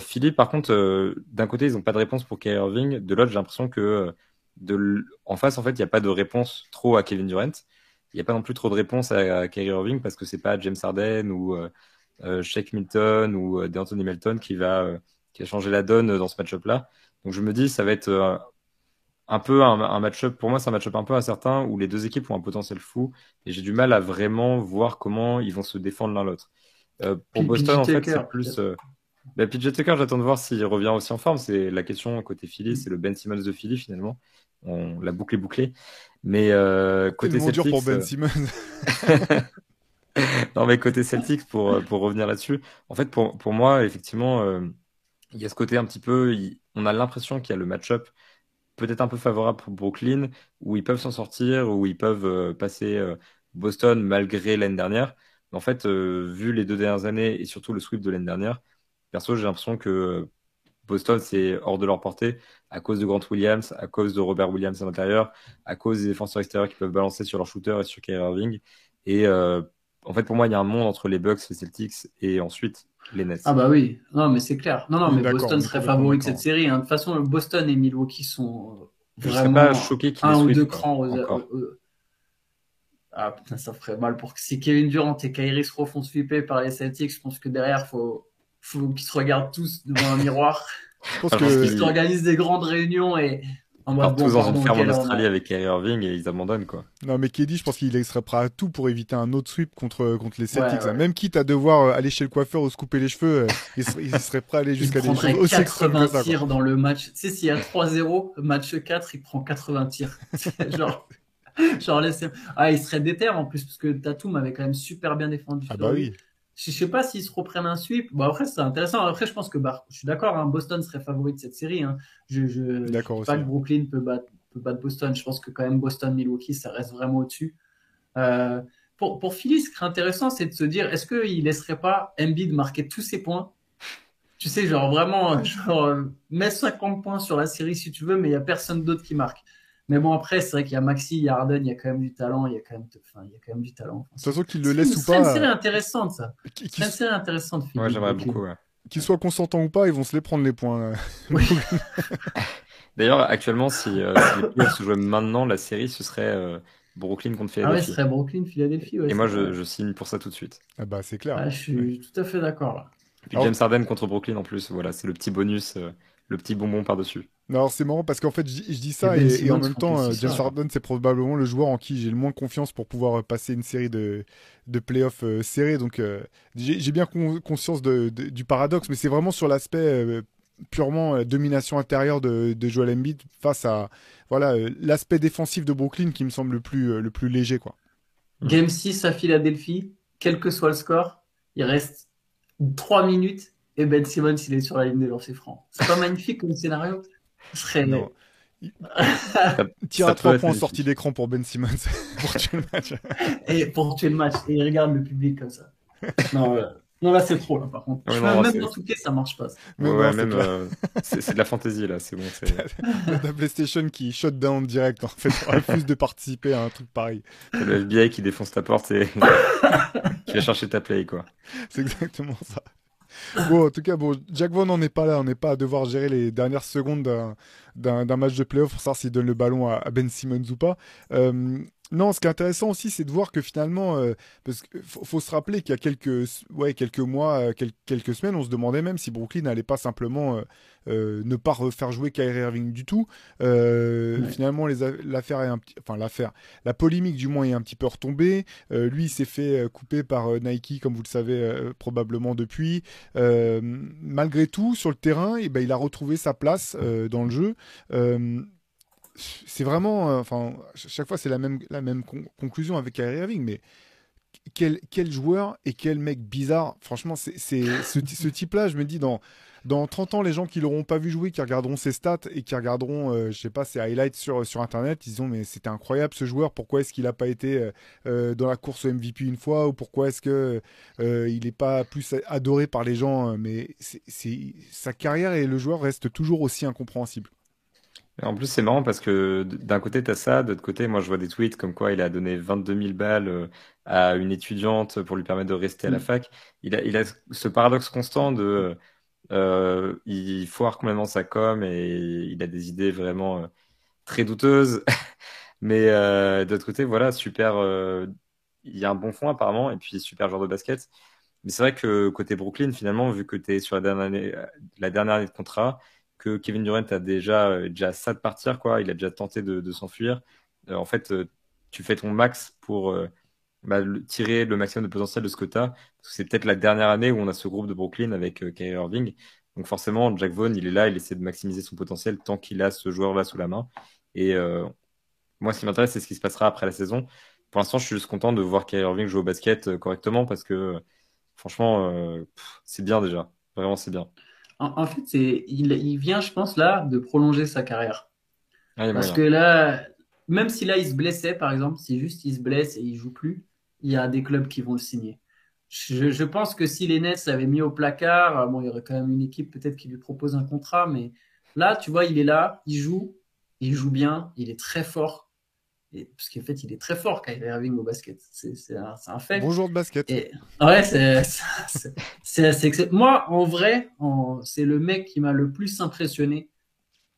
Philippe par contre d'un côté ils n'ont pas de réponse pour Kyrie Irving, de l'autre j'ai l'impression que de en face, en fait, il n'y a pas de réponse trop à Kevin Durant. Il n'y a pas non plus trop de réponse à, à Kyrie Irving parce que c'est pas James Harden ou euh, euh, Shake Milton ou euh, D'Anthony Melton qui va, euh, qui va changer la donne dans ce match-up-là. Donc je me dis, ça va être un peu un, un match-up, pour moi, c'est un match-up un peu incertain où les deux équipes ont un potentiel fou et j'ai du mal à vraiment voir comment ils vont se défendre l'un l'autre. Euh, pour Boston, en fait, c'est plus. Bah, PJ Tucker, j'attends de voir s'il revient aussi en forme. C'est la question côté Philly, c'est le Ben Simmons de Philly finalement on l'a bouclé bouclé. Mais euh, côté Celtics, dur pour Ben Simmons. non mais côté Celtics pour pour revenir là-dessus. En fait pour pour moi effectivement euh, il y a ce côté un petit peu il, on a l'impression qu'il y a le match-up peut-être un peu favorable pour Brooklyn où ils peuvent s'en sortir où ils peuvent euh, passer euh, Boston malgré l'année dernière. Mais en fait euh, vu les deux dernières années et surtout le sweep de l'année dernière, perso j'ai l'impression que Boston, c'est hors de leur portée à cause de Grant Williams, à cause de Robert Williams à l'intérieur, à cause des défenseurs extérieurs qui peuvent balancer sur leur shooter et sur Kyrie Irving. Et euh, en fait, pour moi, il y a un monde entre les Bucks, les Celtics et ensuite les Nets. Ah bah oui, non mais c'est clair. Non non, mais Boston serait favori de cette série. Hein. De toute façon, Boston et Milwaukee sont vraiment pas choqué un ou deux crans aux. Ah putain, ça ferait mal pour que si Kevin Durant et Kyrie se refont sweeper par les Celtics, je pense que derrière faut faut qu'ils se regardent tous devant un miroir. Je pense que... Ils organisent des grandes réunions et en mode bon, tous dans une ferme en Australie avec Kyrie Irving et ils abandonnent quoi. Non mais Keddy, je pense qu'il serait prêt à tout pour éviter un autre sweep contre contre les Celtics. Ouais, ouais. Même quitte à devoir euh, aller chez le coiffeur ou se couper les cheveux, euh, il, serait, il, serait, prêt à aller jusqu'à des choses aussi 80 ça, tirs dans le match. Tu sais s'il y a 3-0, match 4, il prend 80 tirs. genre genre laissez... ah, il serait déter en plus parce que Tatum avait quand même super bien défendu. Ah bah oui. Je sais pas s'ils se reprennent un sweep. Bon, après, c'est intéressant. Après, je pense que bah, je suis d'accord, hein, Boston serait favori de cette série. Hein. Je, D'accord dis pas aussi. que Brooklyn peut battre, peut battre Boston. Je pense que quand même Boston-Milwaukee, ça reste vraiment au-dessus. Euh, pour, pour Philly, ce qui est intéressant, c'est de se dire, est-ce qu'il laisserait pas Embiid marquer tous ses points? Tu sais, genre vraiment, genre, mets 50 points sur la série si tu veux, mais il y a personne d'autre qui marque. Mais bon, après, c'est vrai qu'il y a Maxi, il y a Harden, il y a quand même du talent, il y a quand même, enfin, il y a quand même du talent. De toute façon, qu'il le c'est- laisse ou ce serait une pas, série euh, intéressante, ça. C'est une série intéressante, Philly. Ouais, j'aimerais beaucoup. ouais. qu'il soit consentant ou pas, ils vont se les prendre les points. euh. Oui. D'ailleurs, actuellement, si, euh, si les playoffs se jouaient maintenant, la série, ce serait euh, Brooklyn contre Ah ouais, ce Philadelphie. serait Brooklyn, Philadelphie. Ouais, Et moi, c'est je, signe pour ça tout de suite. Ah bah c'est clair. Ah, je suis tout à fait d'accord là. Puis Alors- James Harden contre Brooklyn en plus, voilà, c'est le petit bonus, euh, le petit bonbon par-dessus. Non, Alors c'est marrant parce qu'en fait je, dis- je dis ça Et Ben et, et en même temps euh, James. Harden c'est probablement le joueur en qui j'ai le moins confiance pour pouvoir euh, passer une série de, de playoffs euh, serrés donc euh, j'ai bien con- conscience de- de- du paradoxe mais c'est vraiment sur l'aspect euh, purement euh, domination intérieure de, de Joel Embiid face à voilà euh, l'aspect défensif de Brooklyn qui me semble le plus euh, le plus léger quoi. Game 6 à Philadelphie, quel que soit le score, il reste 3 minutes et Ben Simmons il est sur la ligne des lancers francs. C'est pas magnifique comme scénario? Ce serait. Non. Ça, Tir ça à peut trois être points en sortie d'écran pour Ben Simmons pour tuer le match. Et pour tuer le match, et il regarde le public comme ça. Non. Non, là c'est trop là par contre. Ouais, Je- non, même dans Touquet, ça marche pas. Ouais, ouais, même, euh, c'est de la fantaisie là, c'est bon. la PlayStation qui shut down direct en fait refuse de participer à un truc pareil. c'est le FBI qui défonce ta porte et qui va chercher ta play, quoi. C'est exactement ça. Bon, en tout cas, bon, Jack Vaughn n'en est pas là. On n'est pas à devoir gérer les dernières secondes d'un- match de playoff pour savoir s'il donne le ballon à, à Ben Simmons ou pas. Euh, non, ce qui est intéressant aussi, c'est de voir que finalement, euh, parce qu'il faut, faut se rappeler qu'il y a quelques, ouais, quelques mois, euh, quel- quelques semaines, on se demandait même si Brooklyn n'allait pas simplement euh, euh, ne pas refaire jouer Kyrie Irving du tout. Euh, Ouais. Finalement, l'affaire est un petit, enfin l'affaire, la polémique du moins est un petit peu retombée. Euh, lui, il s'est fait couper par Nike, comme vous le savez euh, probablement depuis. Euh, malgré tout, sur le terrain, eh ben, il a retrouvé sa place euh, dans le jeu. C'est vraiment, euh, enfin, ch- chaque fois c'est la même, conclusion avec Kyrie Irving, mais quel, joueur et quel mec bizarre. Franchement, c'est ce, ty- ce type-là, je me dis, dans, dans 30 ans, les gens qui l'auront pas vu jouer, qui regarderont ses stats et qui regarderont, euh, je sais pas, ses highlights sur, Internet, ils diront, mais c'était incroyable ce joueur, pourquoi est-ce qu'il n'a pas été euh, euh, dans la course au MVP une fois, ou pourquoi est-ce que il n'est pas plus adoré par les gens, mais sa carrière et le joueur restent toujours aussi incompréhensibles. En plus, c'est marrant parce que d'un côté, tu as ça, de l'autre côté, moi, je vois des tweets comme quoi il a donné 22 000 balles euh, à une étudiante pour lui permettre de rester à la Mm. fac. Il a, il a ce paradoxe constant de euh, il foire complètement sa com et il a des idées vraiment euh, très douteuses. Mais euh, de l'autre côté, voilà, super. il y a un bon fond apparemment et puis super joueur de basket. Mais c'est vrai que côté Brooklyn, finalement, vu que tu es sur la dernière année, la dernière année de contrat, que Kevin Durant a déjà, euh, déjà ça de partir, quoi. Il a déjà tenté de, s'enfuir. Euh, en fait, euh, tu fais ton max pour bah, tirer le maximum de potentiel de ce que tu as. C'est peut-être la dernière année où on a ce groupe de Brooklyn avec euh, Kyrie Irving. Donc forcément, Jack Vaughn, il est là, il essaie de maximiser son potentiel tant qu'il a ce joueur-là sous la main. Et moi, ce qui m'intéresse, c'est ce qui se passera après la saison. Pour l'instant, je suis juste content de voir Kyrie Irving jouer au basket correctement parce que franchement, c'est bien déjà. Vraiment, c'est bien. En, en fait, c'est, il, il vient, je pense, là, de prolonger sa carrière. Ah, Parce que là, même si là, il se blessait, par exemple, si juste il se blesse et il joue plus, il y a des clubs qui vont le signer. Je, je pense que si les Nets mis au placard, euh, bon, il y aurait quand même une équipe peut-être qui lui propose un contrat, mais là, tu vois, il est là, il joue, il joue bien, il est très fort. Et, parce qu'en fait, il est très fort, Kyrie Irving au basket. C'est un, fait. Bon joueur de basket. Et, ouais, c'est, excellent. Moi, en vrai, c'est le mec qui m'a le plus impressionné.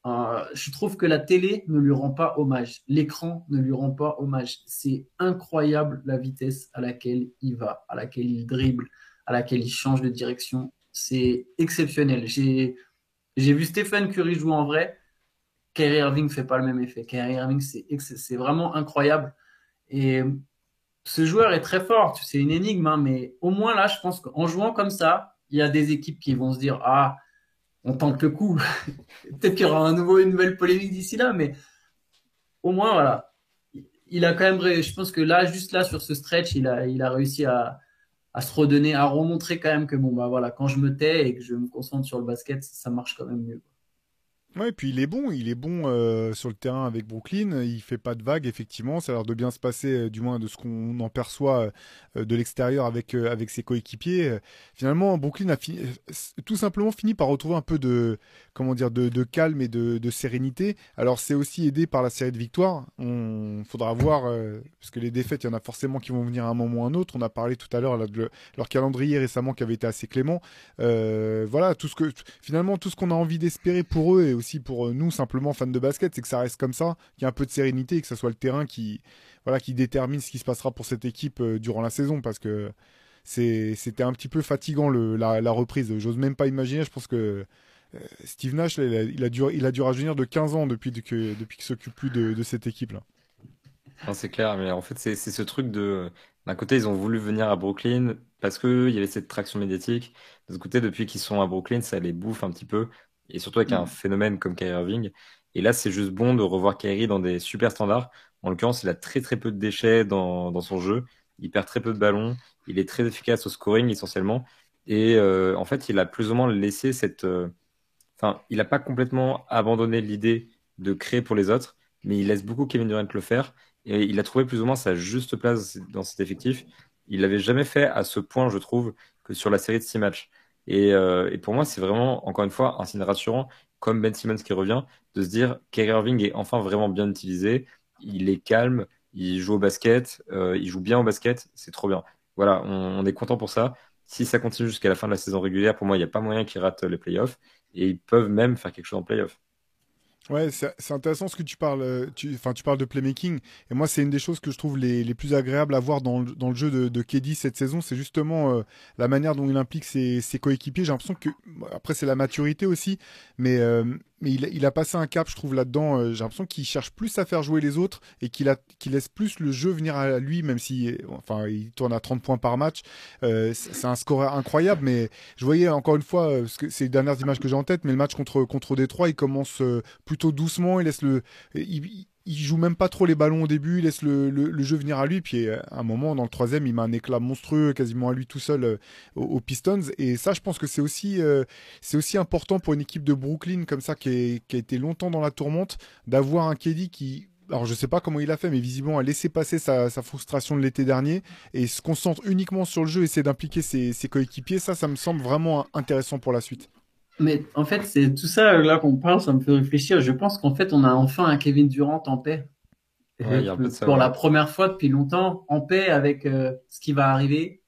Euh, je trouve que la télé ne lui rend pas hommage. L'écran ne lui rend pas hommage. C'est incroyable la vitesse à laquelle il va, à laquelle il dribble, à laquelle il change de direction. C'est exceptionnel. J'ai, vu Stephen Curry jouer en vrai. Kyrie Irving fait pas le même effet. Kyrie Irving, c'est, vraiment incroyable. Et ce joueur est très fort, c'est une énigme, hein, mais au moins là, je pense qu'en jouant comme ça, il y a des équipes qui vont se dire Ah, on tente le coup. Peut-être qu'il y aura un nouveau, une nouvelle polémique d'ici là, mais au moins, voilà. Il a quand même, je pense que là, juste là, sur ce stretch, il a, il a réussi à, à se redonner, à remontrer quand même que bon bah voilà, quand je me tais et que je me concentre sur le basket, ça marche quand même mieux. Ouais, et puis il est bon, il est bon euh, sur le terrain avec Brooklyn, il fait pas de vagues, effectivement, ça a l'air de bien se passer, euh, du moins de ce qu'on en perçoit euh, de l'extérieur avec, avec ses coéquipiers. Finalement, Brooklyn a tout simplement fini par retrouver un peu de, comment dire, de, calme et de, sérénité. Alors c'est aussi aidé par la série de victoires, on faudra voir, parce que les défaites, il y en a forcément qui vont venir à un moment ou à un autre, on a parlé tout à l'heure de leur calendrier récemment qui avait été assez clément. Voilà, tout ce que, finalement, tout ce qu'on a envie d'espérer pour eux aussi pour euh, nous, simplement fans de basket, c'est que ça reste comme ça, qu'il y ait un peu de sérénité et que ça soit le terrain qui, voilà, qui détermine ce qui se passera pour cette équipe euh, durant la saison, parce que c'était un petit peu fatigant le, la, la reprise. J'ose même pas imaginer. Je pense que euh, Steve Nash, il, a, il, a dû, il a dû rajeunir de 15 ans depuis que, depuis qu'il s'occupe plus de, cette équipe-là. Non, c'est clair, mais en fait, c'est ce truc de. D'un côté, ils ont voulu venir à Brooklyn parce qu'il y avait cette traction médiatique. De l'autre côté, depuis qu'ils sont à Brooklyn, ça les bouffe un petit peu. Et surtout avec un Mm. phénomène comme Kyrie Irving. Et là, c'est juste bon de revoir Kyrie dans des super standards. En l'occurrence, il a très très peu de déchets dans, dans son jeu. Il perd très peu de ballons. Il est très efficace au scoring essentiellement. Et euh, en fait, il a plus ou moins laissé cette. euh, Enfin, il n'a pas complètement abandonné l'idée de créer pour les autres, mais il laisse beaucoup Kevin Durant le faire. Et il a trouvé plus ou moins sa juste place dans cet effectif. Il l'avait jamais fait à ce point, je trouve, que sur la série de six matchs. Et, euh, et pour moi, c'est vraiment, encore une fois, un signe rassurant, comme Ben Simmons qui revient, de se dire Kyrie Irving est enfin vraiment bien utilisé. Il est calme, il joue au basket, euh, il joue bien au basket, c'est trop bien. Voilà, on, on est content pour ça. Si ça continue jusqu'à la fin de la saison régulière, pour moi, il n'y a pas moyen qu'ils ratent les playoffs. Et ils peuvent même faire quelque chose en playoffs. Ouais, c'est intéressant ce que tu parles. euh, enfin, tu parles de playmaking. Et moi, c'est une des choses que je trouve les, plus agréables à voir dans, le- jeu de, de cette saison. C'est justement euh, la manière dont il implique ses, coéquipiers. J'ai l'impression que, après, c'est la maturité aussi. Mais, euh, mais il, a- passé un cap, je trouve, là-dedans. Euh, J'ai l'impression qu'il cherche plus à faire jouer les autres et qu'il laisse plus le jeu venir à lui, même si, enfin, il tourne à 30 points par match. Euh, c'est un score incroyable, mais je voyais encore une fois, euh, parce c'est les dernières images que j'ai en tête, mais le match contre, contre Détroit, il commence euh, plutôt doucement, il laisse le, il, il joue même pas trop les ballons au début, il laisse le, le, jeu venir à lui, puis euh, à un moment dans le troisième, il met un éclat monstrueux quasiment à lui tout seul euh, aux, Pistons, et ça, je pense que c'est aussi, euh, aussi important pour une équipe de Brooklyn comme ça qui, est- qui a été longtemps dans la tourmente, d'avoir un KD qui alors je sais pas comment il a fait, mais visiblement a laissé passer sa, sa frustration de l'été dernier et se concentre uniquement sur le jeu, essaie d'impliquer ses, ses coéquipiers. Ça, ça me semble vraiment intéressant pour la suite. Mais en fait, c'est tout ça là qu'on parle, ça me fait réfléchir. Je pense qu'en fait, on a enfin un Kevin Durant en paix. Ouais, il ça, Pour ouais. la première fois depuis longtemps, en paix avec euh, ce qui va arriver,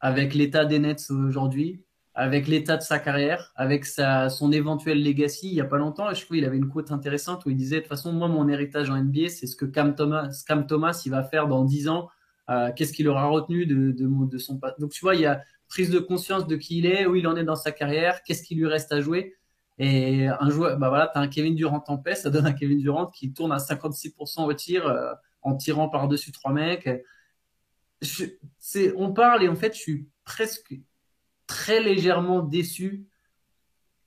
avec l'état des Nets aujourd'hui, avec l'état de sa carrière, avec sa, son éventuel legacy. Il y a pas longtemps, et je trouve qu'il avait une quote intéressante où il disait, de toute façon, moi, mon héritage en NBA, c'est ce que Cam Thomas, Cam Thomas, il va faire dans 10 ans. Euh, Qu'est-ce qu'il aura retenu de, de, de son pas. Donc, tu vois, il y a prise de conscience de qui il est, où il en est dans sa carrière, qu'est-ce qui lui reste à jouer. Et un joueur, bah voilà, t'as un Kevin Durant en paix, ça donne un Kevin Durant qui tourne à 56% au tir, euh, en tirant par-dessus trois mecs. Je, on parle et en fait, je suis presque très légèrement déçu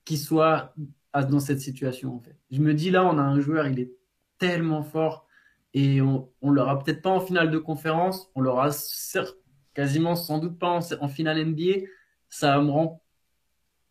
qu'il soit dans cette situation, en fait. Je me dis là, on a un joueur, il est tellement fort et on, on l'aura peut-être pas en finale de conférence, on l'aura certes quasiment sans doute pas en, finale NBA. Ça me rend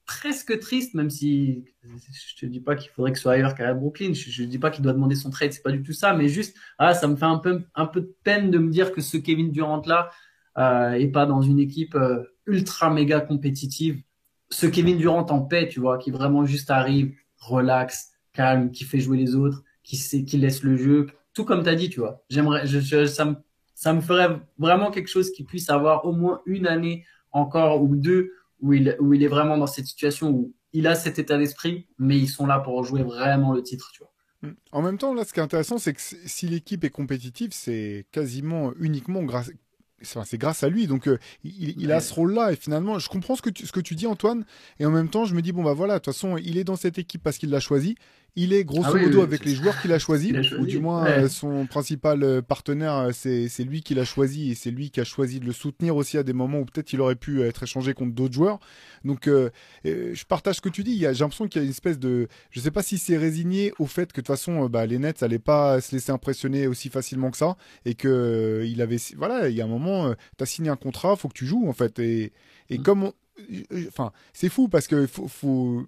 presque triste, même si je te dis pas qu'il faudrait que ce soit ailleurs qu'à Brooklyn. Je, je dis pas qu'il doit demander son trade, c'est pas du tout ça, mais juste, ah, ça me fait un peu, un peu de peine de me dire que ce Kevin Durant là euh, est pas dans une équipe euh, ultra méga compétitive. Ce Kevin Durant en paix, tu vois, qui vraiment juste arrive, relax, calme, qui fait jouer les autres, qui sait, qui laisse le jeu, tout comme tu as dit, tu vois. J'aimerais, ça me, ça me ferait vraiment quelque chose qui puisse avoir au moins une année encore ou deux où il, où il est vraiment dans cette situation où il a cet état d'esprit, mais ils sont là pour jouer vraiment le titre, tu vois. En même temps, là, ce qui est intéressant, c'est que si l'équipe est compétitive, c'est quasiment uniquement grâce. c'est- grâce à lui, donc euh, il, il a ce rôle-là et finalement, je comprends ce que tu, ce que tu dis, Antoine, et en même temps, je me dis bon bah voilà, de toute façon, il est dans cette équipe parce qu'il l'a choisi. Il est grosso Ah oui, modo oui, avec les joueurs qu'il a choisis, a ou choisi, du moins ouais. euh, son principal euh, partenaire, euh, c'est lui qui l'a choisi et c'est lui qui a choisi de le soutenir aussi à des moments où peut-être il aurait pu être échangé contre d'autres joueurs. Donc euh, euh, je partage ce que tu dis. J'ai l'impression qu'il y a une espèce de, je sais pas si c'est résigné au fait que de toute façon euh, bah, les Nets allaient pas se laisser impressionner aussi facilement que ça et que euh, il avait, voilà, il y a un moment, tu as signé un contrat, faut que tu joues en fait et et Mm. comme on- euh, enfin c'est fou parce que faut, faut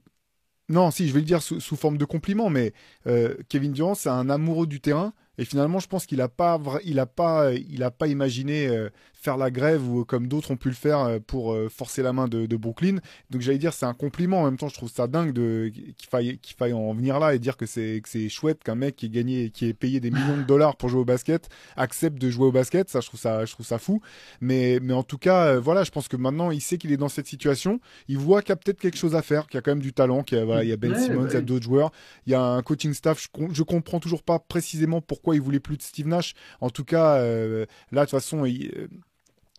non, si, je vais le dire sous, sous forme de compliment, mais euh, Kevin Durant, c'est un amoureux du terrain. Et finalement, je pense qu'il n'a pas, il a pas, il a pas imaginé euh, faire la grève ou comme d'autres ont pu le faire euh, pour euh, forcer la main de, de Brooklyn. Donc j'allais dire, c'est un compliment. En même temps, je trouve ça dingue de qu'il faille, qu'il faille en venir là et dire que c'est que c'est chouette qu'un mec qui est gagné, qui est payé des millions de dollars pour jouer au basket, accepte de jouer au basket. Ça, je trouve ça, je trouve ça fou. Mais, mais en tout cas, euh, voilà, je pense que maintenant, il sait qu'il est dans cette situation. Il voit qu'il y a peut-être quelque chose à faire, qu'il y a quand même du talent, qu'il y a, voilà, il y a Ben Simmons, il y a d'autres joueurs. Il y a un coaching staff. Je, je comprends toujours pas précisément pourquoi il voulait plus de Steve Nash. En tout cas, euh, là, de toute façon, il- euh,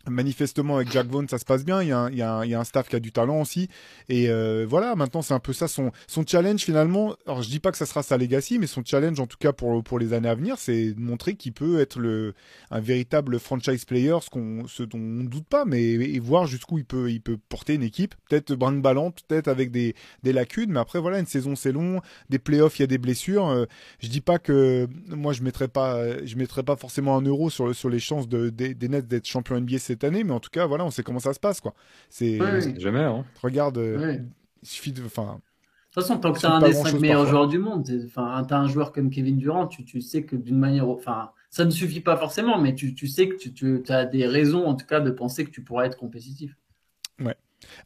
manifestement avec Jack Vaughn ça se passe bien. Il y, a un, staff qui a du talent aussi. Et euh, voilà maintenant c'est un peu ça son, challenge finalement. Alors je dis pas que ça sera sa legacy mais son challenge en tout cas pour, les années à venir c'est de montrer qu'il peut être un véritable franchise player ce, dont on ne doute pas mais et voir jusqu'où il peut, peut porter une équipe. Peut-être brinque-ballant peut-être avec des, lacunes mais après voilà une saison c'est long. Des playoffs il y a des blessures. Euh, je dis pas que moi je mettrais pas je mettrais pas forcément un euro sur les chances de, des, des Nets d'être champion NBA cette année mais en tout cas voilà on sait comment ça se passe quoi c'est Ouais, oui. Jamais, hein. regarde euh, Ouais. il suffit de enfin De toute façon, tant que tu C'est as un des cinq meilleurs parfois. joueurs du monde, enfin, tu as un joueur comme Kevin Durant, tu, tu sais que d'une manière, enfin, ça ne suffit pas forcément, mais tu, tu sais que tu, tu as des raisons, en tout cas, de penser que tu pourras être compétitif.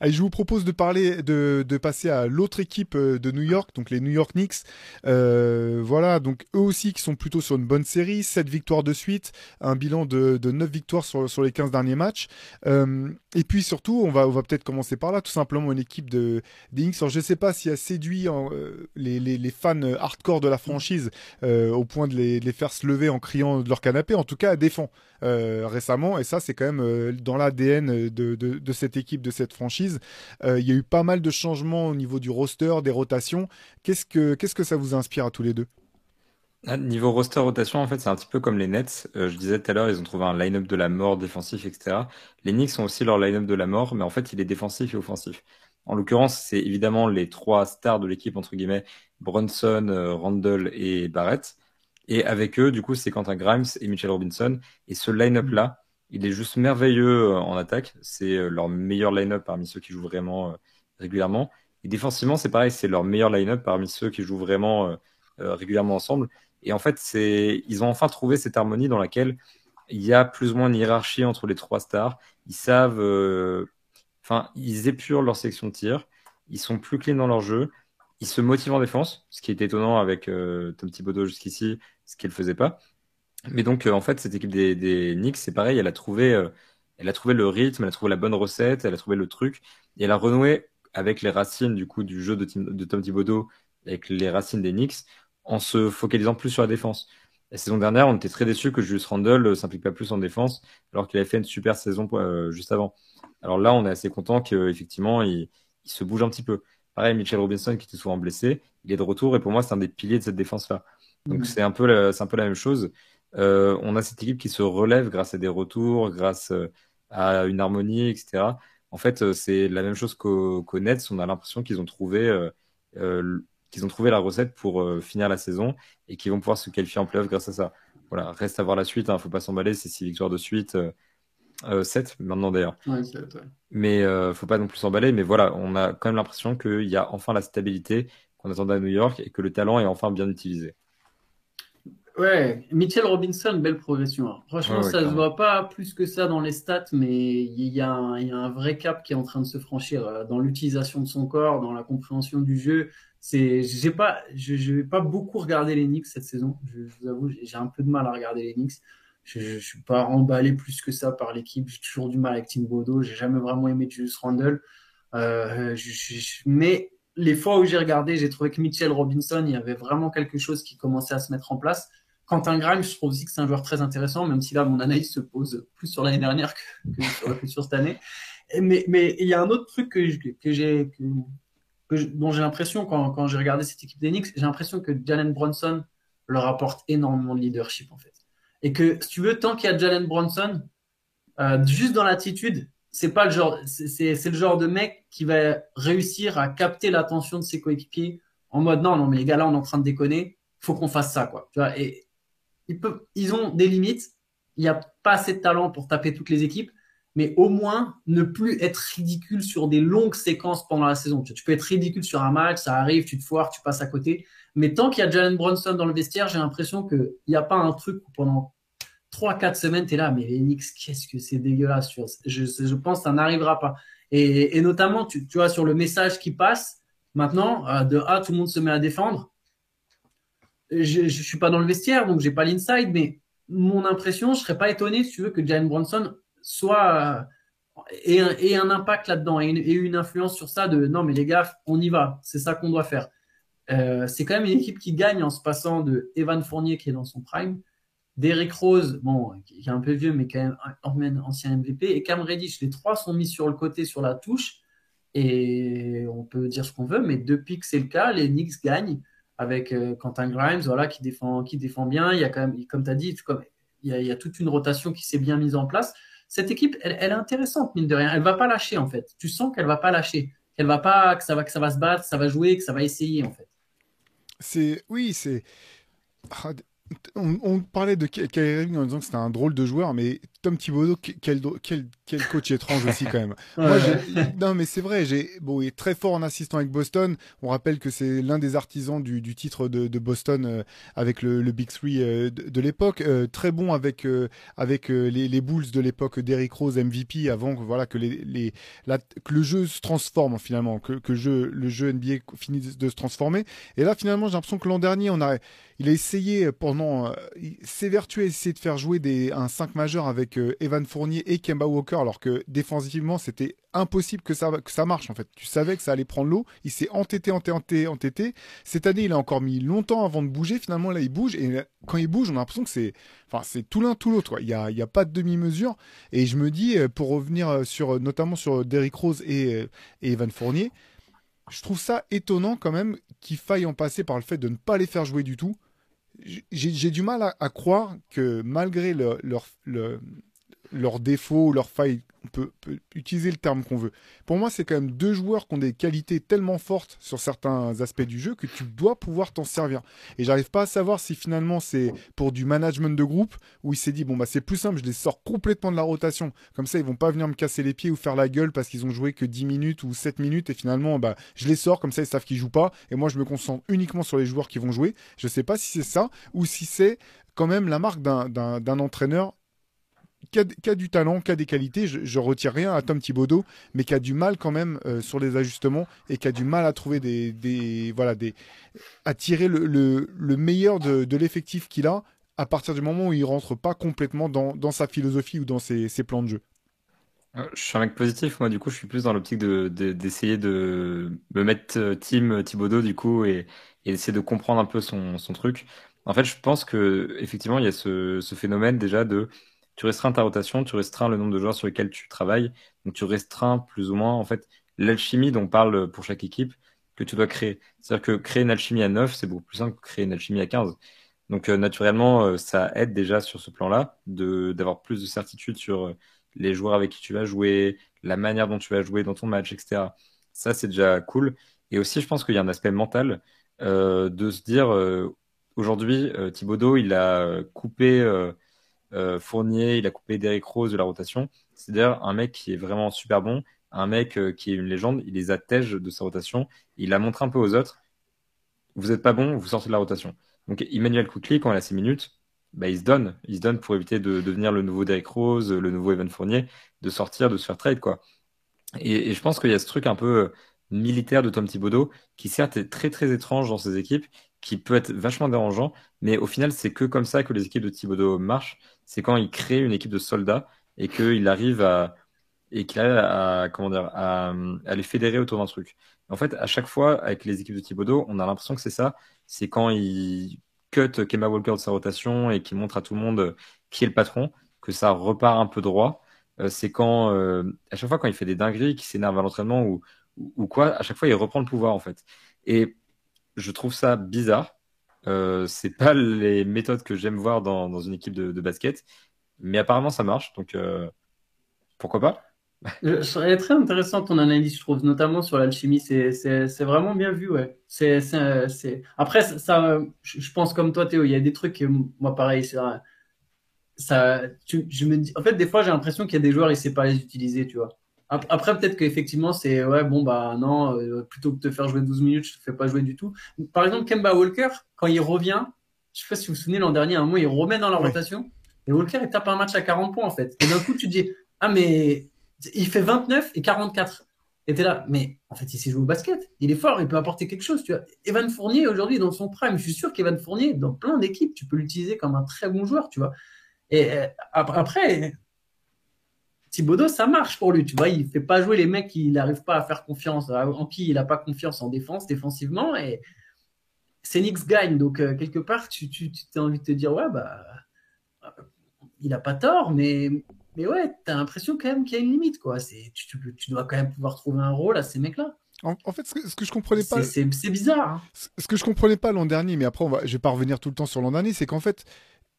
Allez, je vous propose de parler, de, passer à l'autre équipe euh, de New York, donc les New York Knicks. Euh, voilà, donc eux aussi qui sont plutôt sur une bonne série, 7 victoires de suite, un bilan de, de 9 victoires sur, les 15 derniers matchs. Euh, et puis surtout, on va, peut-être commencer par là, tout simplement une équipe de, des Knicks. Alors, je ne sais pas si a séduit les, fans hardcore de la franchise au point de les, faire se lever en criant de leur canapé. En tout cas, elle défend récemment. Et ça, c'est quand même dans l'ADN de, de cette équipe, de cette franchise. Euh, Il y a eu pas mal de changements au niveau du roster, des rotations. Qu'est-ce que, qu'est-ce que ça vous inspire à tous les deux? Ah, Niveau roster rotation, en fait, c'est un petit peu comme les Nets. Euh, je disais tout à l'heure, ils ont trouvé un line-up de la mort défensif, etc. Les Knicks ont aussi leur line-up de la mort, mais en fait, il est défensif et offensif. En l'occurrence, c'est évidemment les trois stars de l'équipe, entre guillemets, Brunson, euh, Randle et Barrett. Et avec eux, du coup, c'est Quentin Grimes et Mitchell Robinson. Et ce line-up-là, il est juste merveilleux euh, en attaque. C'est euh, leur meilleur line-up parmi ceux qui jouent vraiment euh, régulièrement. Et défensivement, c'est pareil, c'est leur meilleur line-up parmi ceux qui jouent vraiment régulièrement ensemble. Et en fait, ils ont enfin trouvé cette harmonie dans laquelle il y a plus ou moins une hiérarchie entre les trois stars. Ils savent, enfin, ils épurent leur section de tir. Ils sont plus clean dans leur jeu. Ils se motivent en défense, ce qui est étonnant avec Tom Thibodeau jusqu'ici, ce qu'il ne faisait pas. Mais donc, euh, en fait, cette équipe des, des Knicks, c'est pareil, elle a trouvé, euh, elle a trouvé le rythme, elle a trouvé la bonne recette, elle a trouvé le truc, et elle a renoué avec les racines du coup du jeu de, Tim- de Tom Thibodeau, avec les racines des Knicks, en se focalisant plus sur la défense. La saison dernière, on était très déçus que Julius Randle euh, s'implique pas plus en défense, alors qu'il avait fait une super saison euh, juste avant. Alors là, on est assez content qu'effectivement, il, il se bouge un petit peu. Pareil, Mitchell Robinson, qui était souvent blessé, il est de retour, et pour moi, c'est un des piliers de cette défense-là. Donc Mhm. c'est un peu la, c'est un peu la même chose. Euh, on a cette équipe qui se relève grâce à des retours, grâce euh, à une harmonie, etc. En fait, euh, c'est la même chose qu'au Nets. On a l'impression qu'ils ont trouvé, euh, qu'ils ont trouvé la recette pour euh, finir la saison et qu'ils vont pouvoir se qualifier en playoff grâce à ça. Voilà, reste à voir la suite. Hein, faut pas s'emballer. C'est six victoires de suite, euh, euh, sept maintenant d'ailleurs. Ouais, ouais. Mais euh, faut pas non plus s'emballer. Mais voilà, on a quand même l'impression qu'il y a enfin la stabilité qu'on attendait à New York et que le talent est enfin bien utilisé. Ouais, Mitchell Robinson, belle progression. hein. Franchement, Ouais, ouais, ça se clairement. voit pas plus que ça dans les stats, mais il y a un, il y a un vrai cap qui est en train de se franchir euh, dans l'utilisation de son corps, dans la compréhension du jeu. C'est, j'ai pas, je, je vais pas beaucoup regarder les Knicks cette saison. Je, je vous avoue, j'ai un peu de mal à regarder les Knicks. Je, je suis pas emballé plus que ça par l'équipe. J'ai toujours du mal avec Tim Bodo. J'ai jamais vraiment aimé Julius Randle. Euh, je- je- je- mais les fois où j'ai regardé, j'ai trouvé que Mitchell Robinson, il y avait vraiment quelque chose qui commençait à se mettre en place. Quentin Grimes, je trouve aussi que c'est un joueur très intéressant, même si là, mon analyse se pose plus sur l'année dernière que, sur, cette année. Mais, il y a un autre truc que, j'ai, dont j'ai l'impression, quand, j'ai regardé cette équipe d'Enix, j'ai l'impression que Jalen Bronson leur apporte énormément de leadership, en fait. Et que, si tu veux, tant qu'il y a Jalen Bronson, euh, juste dans l'attitude, c'est pas le genre, c'est le genre de mec qui va réussir à capter l'attention de ses coéquipiers en mode non, non, mais les gars là, on est en train de déconner, faut qu'on fasse ça, quoi. Ils ont des limites. Il n'y a pas assez de talent pour taper toutes les équipes, mais au moins ne plus être ridicule sur des longues séquences pendant la saison. Tu, peux être ridicule sur un match, ça arrive, tu te foires, tu passes à côté. Mais tant qu'il y a Jalen Bronson dans le vestiaire, j'ai l'impression qu'il n'y a pas un truc où pendant 3-4 semaines, tu es là, mais les qu'est-ce que c'est dégueulasse. Je, je, pense que ça n'arrivera pas. Et, et notamment, tu, tu, vois, sur le message qui passe, maintenant, euh, de A, tout le monde se met à défendre. Je ne suis pas dans le vestiaire, donc j'ai pas l'inside, mais mon impression, je serais pas étonné, si tu veux, que Jalen Bronson soit un, ait un impact là-dedans et une, influence sur ça de non, mais les gars, on y va, c'est ça qu'on doit faire. Euh, c'est quand même une équipe qui gagne en se passant de Evan Fournier qui est dans son prime Derrick Rose, bon, qui est un peu vieux, mais quand même ancien MVP, et Cam Reddish, les trois sont mis sur le côté, sur la touche, et on peut dire ce qu'on veut, mais depuis que c'est le cas, les Knicks gagnent avec euh, Quentin Grimes, voilà, qui défend, qui défend bien. Il y a quand même, comme tu as dit, il, y a, toute une rotation qui s'est bien mise en place. Cette équipe, elle, est intéressante, mine de rien. Elle va pas lâcher, en fait. Tu sens qu'elle va pas lâcher, qu'elle va pas, que ça va, que ça va se battre, que ça va jouer, que ça va essayer, en fait. C'est, oui, c'est. On, parlait de Kyrie en disant que c'était un drôle de joueur, mais Tom Thibodeau, quel, quel, quel coach étrange aussi quand même. Moi, non, mais c'est vrai. J'ai bon, il est très fort en assistant avec Boston. On rappelle que c'est l'un des artisans du, du titre de, de Boston euh, avec le, le, Big Three euh, de, de l'époque. Euh, très bon avec avec les, les, Bulls de l'époque d'Eric Rose MVP avant voilà que les, les la, que le jeu se transforme finalement, que, que jeu, le jeu NBA finisse de se transformer. Et là, finalement, j'ai l'impression que l'an dernier, on a il a essayé pendant s'évertuer à essayer de faire jouer des un 5 majeur avec Evan Fournier et Kemba Walker, alors que défensivement, c'était impossible que ça, que ça marche en fait. Tu savais que ça allait prendre l'eau. Il s'est entêté, entêté, entêté. Cette année, il a encore mis longtemps avant de bouger. Finalement, là, il bouge. Et quand il bouge, on a l'impression que c'est, enfin, c'est tout l'un, tout l'autre. Il n'y a, y a pas de demi-mesure. Et je me dis, euh, pour revenir euh, sur, notamment sur Derrick Rose et, euh, et Evan Fournier, je trouve ça étonnant quand même qu'il faille en passer par le fait de ne pas les faire jouer du tout j'ai du mal à, croire que malgré le, leur, le, leurs défauts, leurs failles, on peut, utiliser le terme qu'on veut. Pour moi, c'est quand même deux joueurs qui ont des qualités tellement fortes sur certains aspects du jeu que tu dois pouvoir t'en servir. Et j'arrive pas à savoir si finalement c'est pour du management de groupe où il s'est dit bon bah c'est plus simple, je les sors complètement de la rotation. Comme ça, ils vont pas venir me casser les pieds ou faire la gueule parce qu'ils ont joué que 10 minutes ou 7 minutes et finalement bah je les sors comme ça ils savent qu'ils jouent pas et moi je me concentre uniquement sur les joueurs qui vont jouer. Je sais pas si c'est ça ou si c'est quand même la marque d'un entraîneur qui a, du talent, qui a des qualités, je, je retire rien à Tom Thibodeau, mais qui a du mal quand même euh, sur les ajustements et qui a du mal à trouver des, voilà, à tirer le, le, meilleur de, l'effectif qu'il a à partir du moment où il rentre pas complètement dans, sa philosophie ou dans ses, plans de jeu. Euh, je suis un mec positif, moi du coup je suis plus dans l'optique d'essayer de, me mettre euh, team Thibodeau du coup et, essayer de comprendre un peu son, truc. En fait, je pense que effectivement il y a ce phénomène déjà de tu restreins ta rotation, tu restreins le nombre de joueurs sur lesquels tu travailles, donc tu restreins plus ou moins en fait l'alchimie dont on parle pour chaque équipe que tu dois créer. C'est-à-dire que créer une alchimie à 9, c'est beaucoup plus simple que créer une alchimie à 15. Donc euh, naturellement, euh, ça aide déjà sur ce plan-là d'avoir plus de certitude sur euh, les joueurs avec qui tu vas jouer, la manière dont tu vas jouer dans ton match, etc. Ça, c'est déjà cool. Et aussi, je pense qu'il y a un aspect mental de se dire aujourd'hui, Thibodeau, il a coupé euh, Fournier, il a coupé Derrick Rose de la rotation. C'est-à-dire un mec qui est vraiment super bon, un mec euh, qui est une légende, il les attège de sa rotation. Il a montré un peu aux autres, vous n'êtes pas bon, vous sortez de la rotation. Donc Emmanuel Quickly, quand il a 6 minutes, bah, il se donne. Il se donne pour éviter de, devenir le nouveau Derrick Rose, le nouveau Evan Fournier, de sortir, de se faire trade, quoi. Et, et je pense qu'il y a ce truc un peu euh, militaire de Tom Thibodeau, qui certes est très très étrange dans ses équipes, qui peut être vachement dérangeant, mais au final, c'est que comme ça que les équipes de Thibodeau marchent. C'est quand il crée une équipe de soldats et qu'il arrive à et qu'il à, comment dire, à, les fédérer autour d'un truc. En fait, à chaque fois, avec les équipes de Thibodeau, on a l'impression que c'est ça. C'est quand il cut Kemba Walker de sa rotation et qu'il montre à tout le monde qui est le patron, que ça repart un peu droit. Euh, c'est quand, euh, à chaque fois, quand il fait des dingueries, qu'il s'énerve à l'entraînement ou, ou quoi, à chaque fois, il reprend le pouvoir, en fait. Et je trouve ça bizarre. Euh, c'est pas les méthodes que j'aime voir dans, dans, une équipe de, basket, mais apparemment ça marche, donc euh, pourquoi pas? Ce serait très intéressant ton analyse, je trouve, notamment sur l'alchimie. C'est vraiment bien vu, ouais. C'est après ça, je pense comme toi, Théo. Il y a des trucs, moi pareil, ça, je me dis, en fait, des fois j'ai l'impression qu'il y a des joueurs, ils ne savent pas les utiliser, tu vois. Après, peut-être qu'effectivement, c'est ouais, bon, bah non, euh, plutôt que de te faire jouer 12 minutes, je te fais pas jouer du tout. Par exemple, Kemba Walker, quand il revient, je sais pas si vous vous souvenez, l'an dernier, à un moment, il remet dans la rotation et Walker, il tape un match à 40 points en fait. Et d'un coup, tu dis, ah, mais il fait 29 et 44. Et t'es là, mais en fait, il sait jouer au basket. Il est fort, il peut apporter quelque chose. Tu vois. Evan Fournier, aujourd'hui, dans son prime, je suis sûr qu'Evan Fournier, dans plein d'équipes, tu peux l'utiliser comme un très bon joueur, tu vois. Et euh, après, Thibodeau, ça marche pour lui. Tu vois, il fait pas jouer les mecs qui n'arrivent pas à faire confiance, en qui il n'a pas confiance en défense, défensivement. Et c'est Nix gagne. Donc, euh, quelque part, tu, tu, as envie de te dire, ouais, bah, il n'a pas tort, mais, mais ouais, tu as l'impression quand même qu'il y a une limite. Quoi. Tu, tu, dois quand même pouvoir trouver un rôle à ces mecs-là. En, fait, ce que, ce que, je comprenais pas. C'est bizarre. Hein. Ce que je comprenais pas l'an dernier, mais après, on va, je vais pas revenir tout le temps sur l'an dernier, c'est qu'en fait,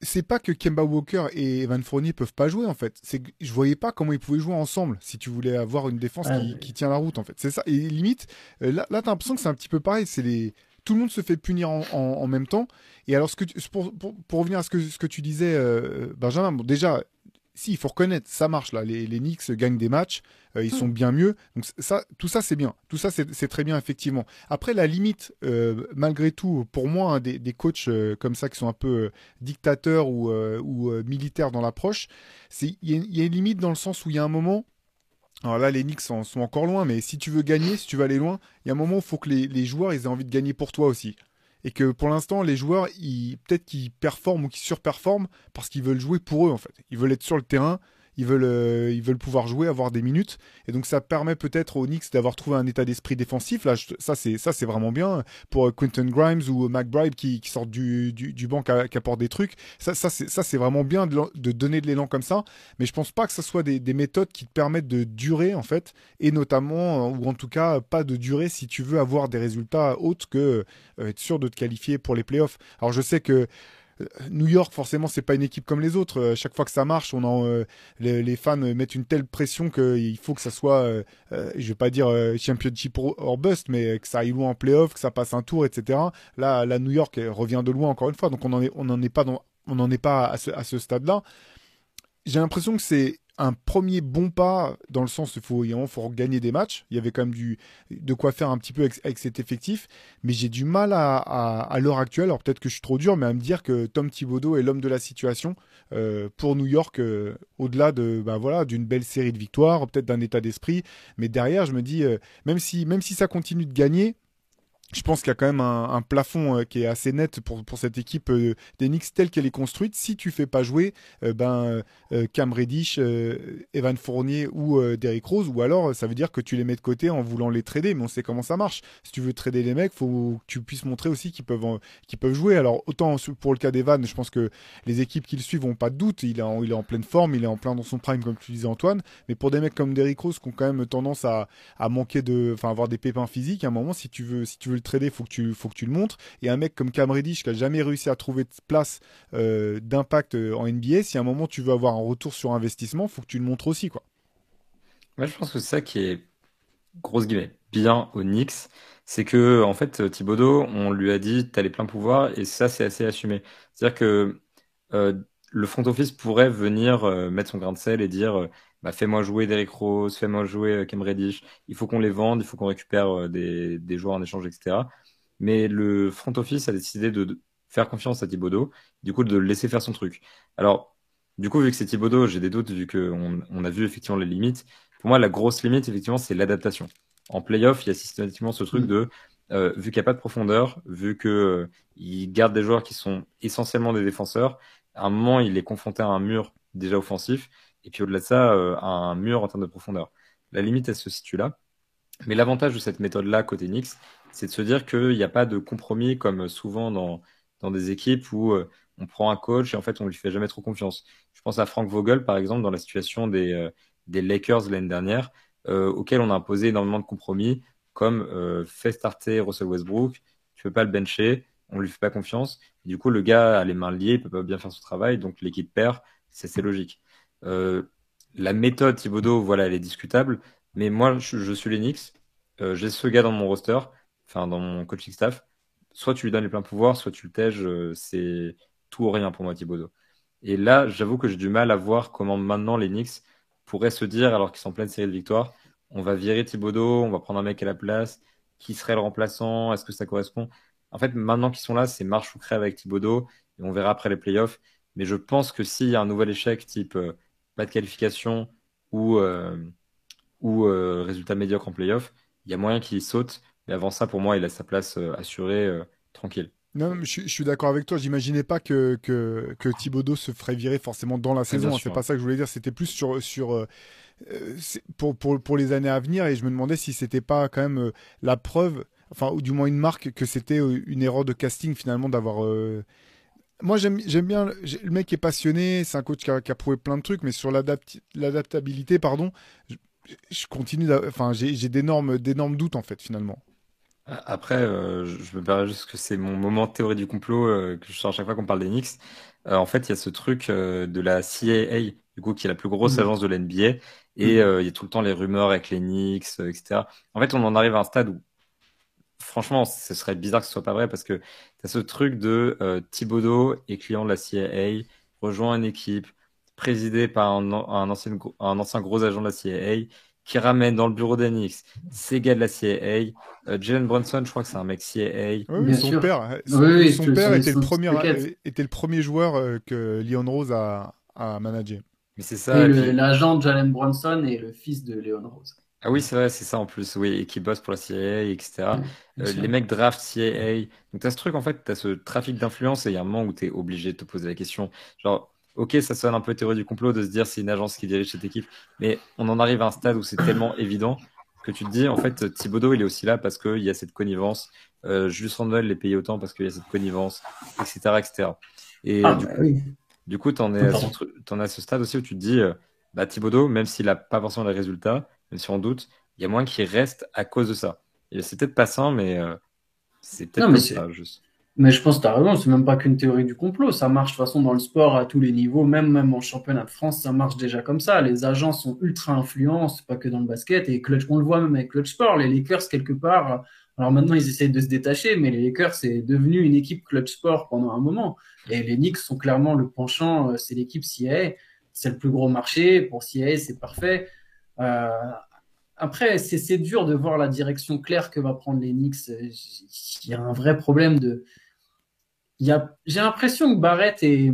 c'est pas que Kemba Walker et Evan Fournier peuvent pas jouer en fait. C'est que je voyais pas comment ils pouvaient jouer ensemble si tu voulais avoir une défense qui, tient la route en fait. C'est ça. Et limite, euh, là, là t'as l'impression que c'est un petit peu pareil. C'est les tout le monde se fait punir en, même temps. Et alors, ce que pour, pour, revenir à ce que, ce que tu disais, euh, Benjamin, bon, déjà, si, il faut reconnaître, ça marche là. Les, les Knicks gagnent des matchs, euh, ils sont bien mieux. Donc ça, tout ça, c'est bien. Tout ça, c'est très bien, effectivement. Après, la limite, euh, malgré tout, pour moi, hein, des, des, coachs euh, comme ça qui sont un peu dictateurs ou, ou militaires dans l'approche, il y, a une limite dans le sens où il y a un moment. Alors là, les Knicks sont, sont, encore loin, mais si tu veux gagner, si tu veux aller loin, il y a un moment où il faut que les, les joueurs ils aient envie de gagner pour toi aussi et que pour l'instant les joueurs peut-être qu'ils performent ou qu'ils surperforment parce qu'ils veulent jouer pour eux en fait. Ils veulent être sur le terrain, ils veulent, euh, ils veulent pouvoir jouer, avoir des minutes. Et donc ça permet peut-être aux Knicks d'avoir trouvé un état d'esprit défensif. Là, ça c'est ça c'est vraiment bien pour euh, Quentin Grimes ou McBride qui, qui sortent du, du, banc, qui, apportent des trucs. Ça, ça c'est ça c'est vraiment bien de, donner de l'élan comme ça. Mais je pense pas que ce soit des, des, méthodes qui te permettent de durer en fait, et notamment ou en tout cas pas de durer si tu veux avoir des résultats autres que euh, être sûr de te qualifier pour les playoffs. Alors je sais que New York, forcément, c'est pas une équipe comme les autres. Euh, chaque fois que ça marche, on en, euh, les, fans mettent une telle pression qu'il faut que ça soit, euh, je vais pas dire championship or bust, mais que ça aille loin en playoff, que ça passe un tour, etc. Là, la New York revient de loin encore une fois, donc on n'en est, est pas on n'en est pas à ce, à ce stade-là. J'ai l'impression que c'est un premier bon pas dans le sens il faut, il faut gagner des matchs. Il y avait quand même du, de quoi faire un petit peu avec, cet effectif. Mais j'ai du mal à, à, l'heure actuelle, alors peut-être que je suis trop dur, mais à me dire que Tom Thibodeau est l'homme de la situation euh, pour New York, euh, au-delà de bah voilà d'une belle série de victoires, peut-être d'un état d'esprit. Mais derrière, je me dis, euh, même, si, même si ça continue de gagner, je pense qu'il y a quand même un, plafond euh, qui est assez net pour, pour cette équipe euh, d'Enix telle qu'elle est construite. Si tu fais pas jouer euh, ben, Cam Reddish, Evan Fournier ou Derrick Rose, ou alors ça veut dire que tu les mets de côté en voulant les trader, mais on sait comment ça marche. Si tu veux trader les mecs, faut que tu puisses montrer aussi qu'ils peuvent, qu'ils peuvent jouer. Alors autant pour le cas d'Evan, je pense que les équipes qui le suivent n'ont pas de doute. Il est, en, il est en pleine forme, il est en plein dans son prime, comme tu disais Antoine. Mais pour des mecs comme Derrick Rose qui ont quand même tendance à, à manquer de, enfin avoir des pépins physiques, à un moment, si tu veux, si tu veux le trader, faut que tu faut que tu le montres. Et un mec comme Cam Reddish qui a jamais réussi à trouver de place euh, d'impact euh, en NBA, si à un moment tu veux avoir un retour sur investissement, faut que tu le montres aussi quoi. Moi, je pense que c'est ça qui est grosse guillemets bien au Knicks, c'est que en fait Thibodeau, on lui a dit tu as les pleins pouvoirs et ça c'est assez assumé. C'est-à-dire que euh, le front office pourrait venir mettre son grain de sel et dire bah, fais-moi jouer Derrick Rose, fais-moi jouer Cam Reddish, il faut qu'on les vende, il faut qu'on récupère des, des, joueurs en échange, etc. Mais le front office a décidé de faire confiance à Thibodeau, du coup de le laisser faire son truc. Alors, du coup, vu que c'est Thibodeau, j'ai des doutes vu qu'on on a vu effectivement les limites. Pour moi, la grosse limite, effectivement, c'est l'adaptation. En playoff, il y a systématiquement ce truc mm. de, euh, vu qu'il n'y a pas de profondeur, vu qu'il euh, garde des joueurs qui sont essentiellement des défenseurs, à un moment, il est confronté à un mur déjà offensif, et puis au-delà de ça, euh, un mur en termes de profondeur. La limite, elle se situe là. Mais l'avantage de cette méthode-là côté Knicks, c'est de se dire qu'il n'y a pas de compromis comme souvent dans, dans des équipes où euh, on prend un coach et en fait on lui fait jamais trop confiance. Je pense à Frank Vogel par exemple dans la situation des, euh, des Lakers l'année dernière. auquel on a imposé énormément de compromis, comme fait starter Russell Westbrook, tu peux pas le bencher, on lui fait pas confiance. du coup, le gars a les mains liées, il peut pas bien faire son travail, donc l'équipe perd, c'est logique. Euh, la méthode Thibodeau, voilà, elle est discutable, mais moi, je, suis l'Enix, euh, j'ai ce gars dans mon roster, enfin dans mon coaching staff. Soit tu lui donnes les pleins pouvoirs, soit tu le tèges, euh, c'est tout ou rien pour moi Thibodeau. Et là, j'avoue que j'ai du mal à voir comment maintenant les Knicks pourraient se dire, alors qu'ils sont en pleine série de victoires, on va virer Thibodeau, on va prendre un mec à la place, qui serait le remplaçant, est-ce que ça correspond? En fait, maintenant qu'ils sont là, c'est marche ou crève avec Thibodeau, et on verra après les playoffs. Mais je pense que s'il y a un nouvel échec, type euh, pas de qualification ou, euh, ou euh, résultat médiocre en playoff, il y a moyen qu'il saute. Mais avant ça, pour moi, il a sa place assurée, tranquille. Non, je, je, suis d'accord avec toi. J'imaginais pas que, que, que Thibodeau se ferait virer forcément dans la saison. Hein. C'est pas ça que je voulais dire. C'était plus sur, sur pour, pour, pour, les années à venir. Et je me demandais si c'était pas quand même la preuve, enfin, ou du moins une marque que c'était une erreur de casting finalement d'avoir moi, j'aime bien. Le mec est passionné, c'est un coach qui a, prouvé plein de trucs, mais sur l'adaptabilité, pardon, je, continue. Enfin, j'ai d'énormes doutes, en fait, finalement. Après, euh, je me permets juste que c'est mon moment de théorie du complot euh, que je sors à chaque fois qu'on parle des Knicks. Euh, en fait, il y a ce truc de la CAA, du coup, qui est la plus grosse mmh. agence de l'NBA, et mmh. il y a tout le temps les rumeurs avec les Knicks, etc. En fait, on en arrive à un stade où franchement, ce serait bizarre que ce soit pas vrai parce que tu as ce truc de euh, Thibodeau est client de la CIA, rejoint une équipe présidée par un, ancien, un ancien gros agent de la CIA qui ramène dans le bureau d'Anix ces gars de la CIA. Euh, Jalen Brunson, je crois que c'est un mec CIA. Oui, son père, son, père était, le premier, était le premier joueur euh, que Leon Rose a, a managé. Mais c'est ça. L'agent de Jalen Brunson est le fils de Leon Rose. Ah oui, c'est vrai, c'est ça en plus, oui, et qui bosse pour la CIA, etc. Euh, les mecs draft CIA. Donc, tu as ce truc, en fait, tu as ce trafic d'influence et il y a un moment où tu es obligé de te poser la question. Genre, ok, ça sonne un peu théorie du complot de se dire c'est une agence qui dirige cette équipe, mais on en arrive à un stade où c'est tellement évident que tu te dis, en fait, Thibodeau, il est aussi là parce qu'il y a cette connivence. Euh, Julius Randle les payé autant parce qu'il y a cette connivence, etc. etc. Et ah, du, bah coup, du coup, tu en, es à ce, en à ce stade aussi où tu te dis, euh, bah, Thibodeau, même s'il n'a pas forcément les résultats, même si on doute, il y a moins qui reste à cause de ça. C'est peut-être pas ça, mais euh, c'est peut-être pas ça, juste. Mais je pense que tu as raison, c'est même pas qu'une théorie du complot. Ça marche de toute façon dans le sport à tous les niveaux, même, même en championnat de France, ça marche déjà comme ça. Les agents sont ultra influents, pas que dans le basket. Et Clutch, on le voit même avec Clutch Sport. Les Lakers, quelque part, alors maintenant ils essayent de se détacher, mais les Lakers, c'est devenu une équipe Clutch Sport pendant un moment. Et les Knicks sont clairement le penchant, euh, c'est l'équipe CIA. C'est le plus gros marché. Pour CIA, c'est parfait. Euh, après, c'est dur de voir la direction claire que va prendre Knicks. Il y a un vrai problème de. J'ai l'impression que Barrett est,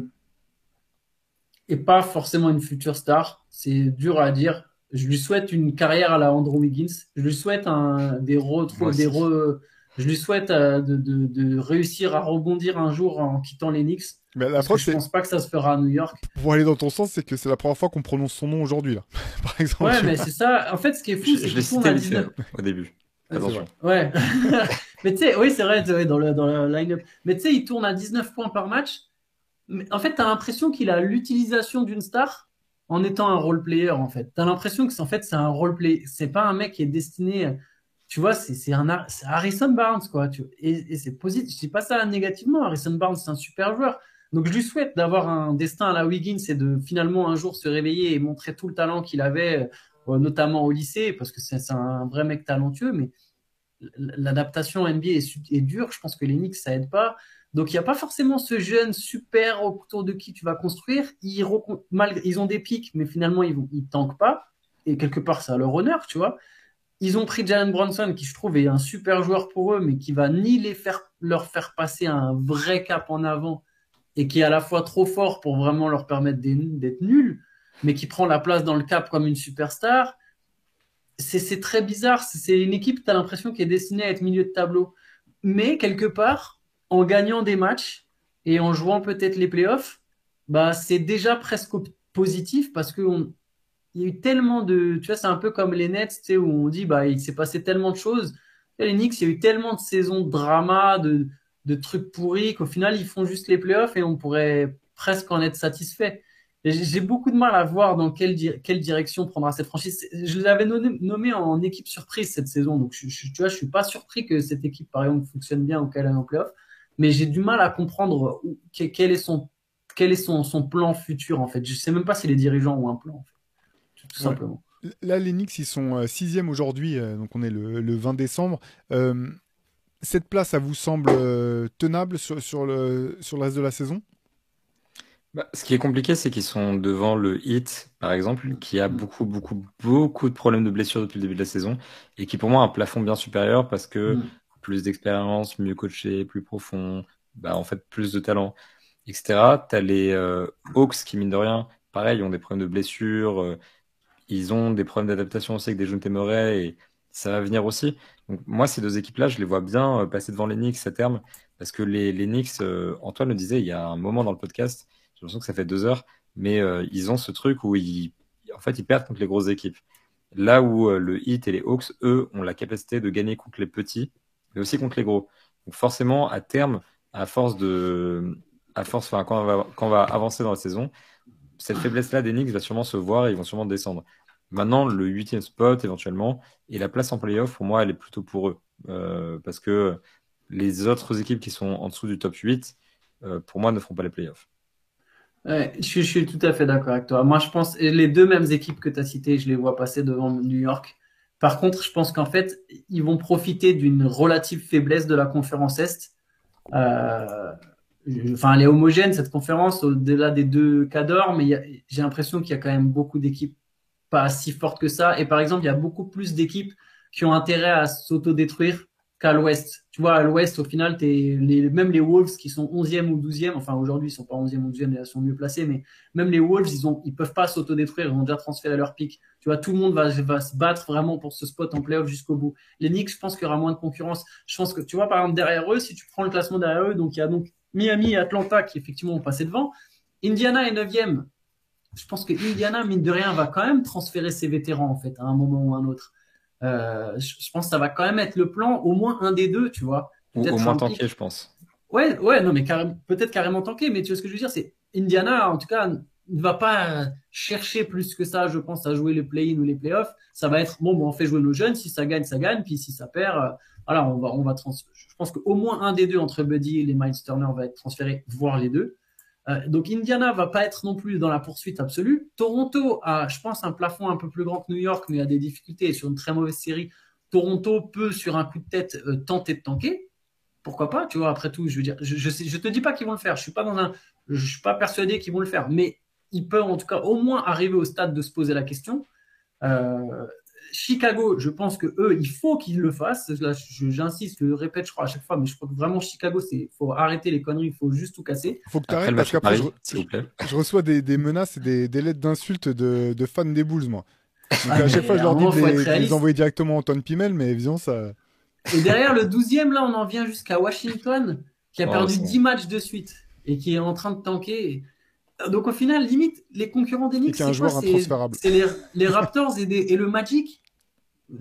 est pas forcément une future star. C'est dur à dire. Je lui souhaite une carrière à la Andrew Wiggins. Je lui souhaite un, des, des je lui souhaite euh, de, de, de, réussir à rebondir un jour en quittant les Knicks. Mais je pense pas que ça se fera à New York. Pour aller dans ton sens, c'est que c'est la première fois qu'on prononce son nom aujourd'hui, là. Par exemple. Ouais, mais c'est ça. En fait, ce qui est fou, c'est que tourne à 19... au début. Attention. Ouais. mais tu sais, oui, c'est vrai, dans le, dans le line-up. Mais tu sais, il tourne à 19 points par match. Mais en fait, tu as l'impression qu'il a l'utilisation d'une star en étant un role player, en fait. Tu as l'impression que, en fait, c'est un role player. C'est pas un mec qui est destiné tu vois, c'est un Harrison Barnes, quoi. Tu, et, c'est positif. Je dis pas ça négativement. Harrison Barnes, c'est un super joueur. Donc, je lui souhaite d'avoir un destin à la Wiggins et de finalement un jour se réveiller et montrer tout le talent qu'il avait, euh, notamment au lycée, parce que c'est un vrai mec talentueux. Mais l'adaptation NBA est, dure. Je pense que les Knicks, ça aide pas. Donc, il n'y a pas forcément ce jeune super autour de qui tu vas construire. Ils, ils ont des pics, mais finalement, ils ne tankent pas. Et quelque part, c'est à leur honneur, tu vois. Ils ont pris Jalen Bronson, qui je trouve est un super joueur pour eux, mais qui va ni les faire, leur faire passer un vrai cap en avant et qui est à la fois trop fort pour vraiment leur permettre d'être nuls, mais qui prend la place dans le cap comme une superstar. C'est très bizarre. C'est une équipe, tu as l'impression, qui est destinée à être milieu de tableau. Mais quelque part, en gagnant des matchs et en jouant peut-être les playoffs, bah, c'est déjà presque positif parce qu'on il y a eu tellement de. Tu vois, c'est un peu comme les Nets, tu sais, où on dit, bah, il s'est passé tellement de choses. les Knicks, il y a eu tellement de saisons de drama, de, de trucs pourris, qu'au final, ils font juste les playoffs et on pourrait presque en être satisfait. j'ai beaucoup de mal à voir dans quelle, quelle direction prendra cette franchise. Je l'avais nommé, en équipe surprise cette saison, donc je, tu vois, je suis pas surpris que cette équipe, par exemple, fonctionne bien au qu'elle en playoff, mais j'ai du mal à comprendre quel est son quel est son, son, plan futur en fait. Je sais même pas si les dirigeants ont un plan en fait, tout, simplement. Là, les Knicks, ils sont euh, sixième aujourd'hui, euh, donc on est le, le 20 décembre. Euh, cette place, ça vous semble tenable sur, sur, le, sur le reste de la saison? Bah, ce qui est compliqué, c'est qu'ils sont devant le Heat, par exemple, qui a beaucoup, beaucoup, beaucoup de problèmes de blessures depuis le début de la saison et qui, pour moi, a un plafond bien supérieur parce que mm. plus d'expérience, mieux coaché, plus profond, bah, en fait, plus de talent, etc. Tu as les euh, Hawks qui, mine de rien, pareil, ont des problèmes de blessures. Euh, ils ont des problèmes d'adaptation aussi avec des jeunes Murray et ça va venir aussi. Moi, ces deux équipes-là, je les vois bien euh, passer devant les Knicks à terme parce que les, Knicks, Antoine le disait il y a un moment dans le podcast, j'ai l'impression que ça fait deux heures, mais euh, ils ont ce truc où ils, en fait, ils perdent contre les grosses équipes. Là où euh, le Heat et les Hawks, eux, ont la capacité de gagner contre les petits, mais aussi contre les gros. Donc forcément, à terme, à force de, à force, quand on va, quand on va avancer dans la saison, cette faiblesse-là des Knicks va sûrement se voir et ils vont sûrement descendre. Maintenant, le huitième spot éventuellement et la place en playoff, pour moi, elle est plutôt pour eux. Euh, parce que les autres équipes qui sont en dessous du top 8, pour moi, ne feront pas les playoffs. Je, suis tout à fait d'accord avec toi. Moi, je pense les deux mêmes équipes que tu as citées, je les vois passer devant New York. Par contre, je pense qu'en fait, ils vont profiter d'une relative faiblesse de la conférence Est. Euh, enfin, elle est homogène, cette conférence, au-delà des deux cas d'or, mais j'ai l'impression qu'il y a quand même beaucoup d'équipes pas si fortes que ça. Et par exemple, il y a beaucoup plus d'équipes qui ont intérêt à s'autodétruire qu'à l'ouest. Tu vois, à l'ouest, au final, es les, même les Wolves qui sont 11e ou 12e, enfin aujourd'hui, ils sont pas 11e ou 12e, ils sont mieux placés, mais même les Wolves, ils ont, ils peuvent pas s'autodétruire, ils ont déjà transféré leur pic. Tu vois, tout le monde va, va se battre vraiment pour ce spot en playoff jusqu'au bout. Les Knicks, je pense qu'il y aura moins de concurrence. Je pense que, tu vois, par exemple, derrière eux, si tu prends le classement derrière eux, donc il y a donc Miami et Atlanta qui effectivement ont passé devant. Indiana est 9e. Je pense que Indiana, mine de rien, va quand même transférer ses vétérans, en fait, à un moment ou à un autre. Euh, je, pense que ça va quand même être le plan, au moins un des deux, tu vois. Ou au moins tanké, je pense. Ouais, ouais, non, mais peut-être carrément tanké, mais tu vois ce que je veux dire, c'est Indiana, en tout cas, ne va pas chercher plus que ça, je pense, à jouer les play-in ou les play-offs. Ça va être, bon, bon, on fait jouer nos jeunes, si ça gagne, ça gagne, puis si ça perd, euh, voilà, on va, on va trans Je pense qu'au moins un des deux entre Buddy et les Miles Turner va être transféré, voire les deux. Euh, donc Indiana va pas être non plus dans la poursuite absolue. Toronto a, je pense, un plafond un peu plus grand que New York, mais a des difficultés sur une très mauvaise série. Toronto peut, sur un coup de tête, euh, tenter de tanker. Pourquoi pas Tu vois, après tout, je veux dire, je, te dis pas qu'ils vont le faire. Je suis pas dans un, je suis pas persuadé qu'ils vont le faire, mais ils peuvent en tout cas au moins arriver au stade de se poser la question. Euh, Chicago, je pense que eux, il faut qu'ils le fassent. Là, j'insiste, je le répète, je crois à chaque fois, mais je crois que vraiment Chicago, c'est, faut arrêter les conneries, il faut juste tout casser. Il faut que tu arrêtes parce qu'après, je, reçois des, menaces et des, lettres d'insultes de, fans des Bulls, moi. Donc, ah, à chaque fois, je leur dis de les, envoyer directement Antoine Pimel, mais évidemment, ça. Et derrière le 12e, là, on en vient jusqu'à Washington, qui a oh, perdu 10 matchs de suite et qui est en train de tanker. Donc au final, limite, les concurrents des Knicks, c'est quoi C'est les, les, Raptors et, et, le Magic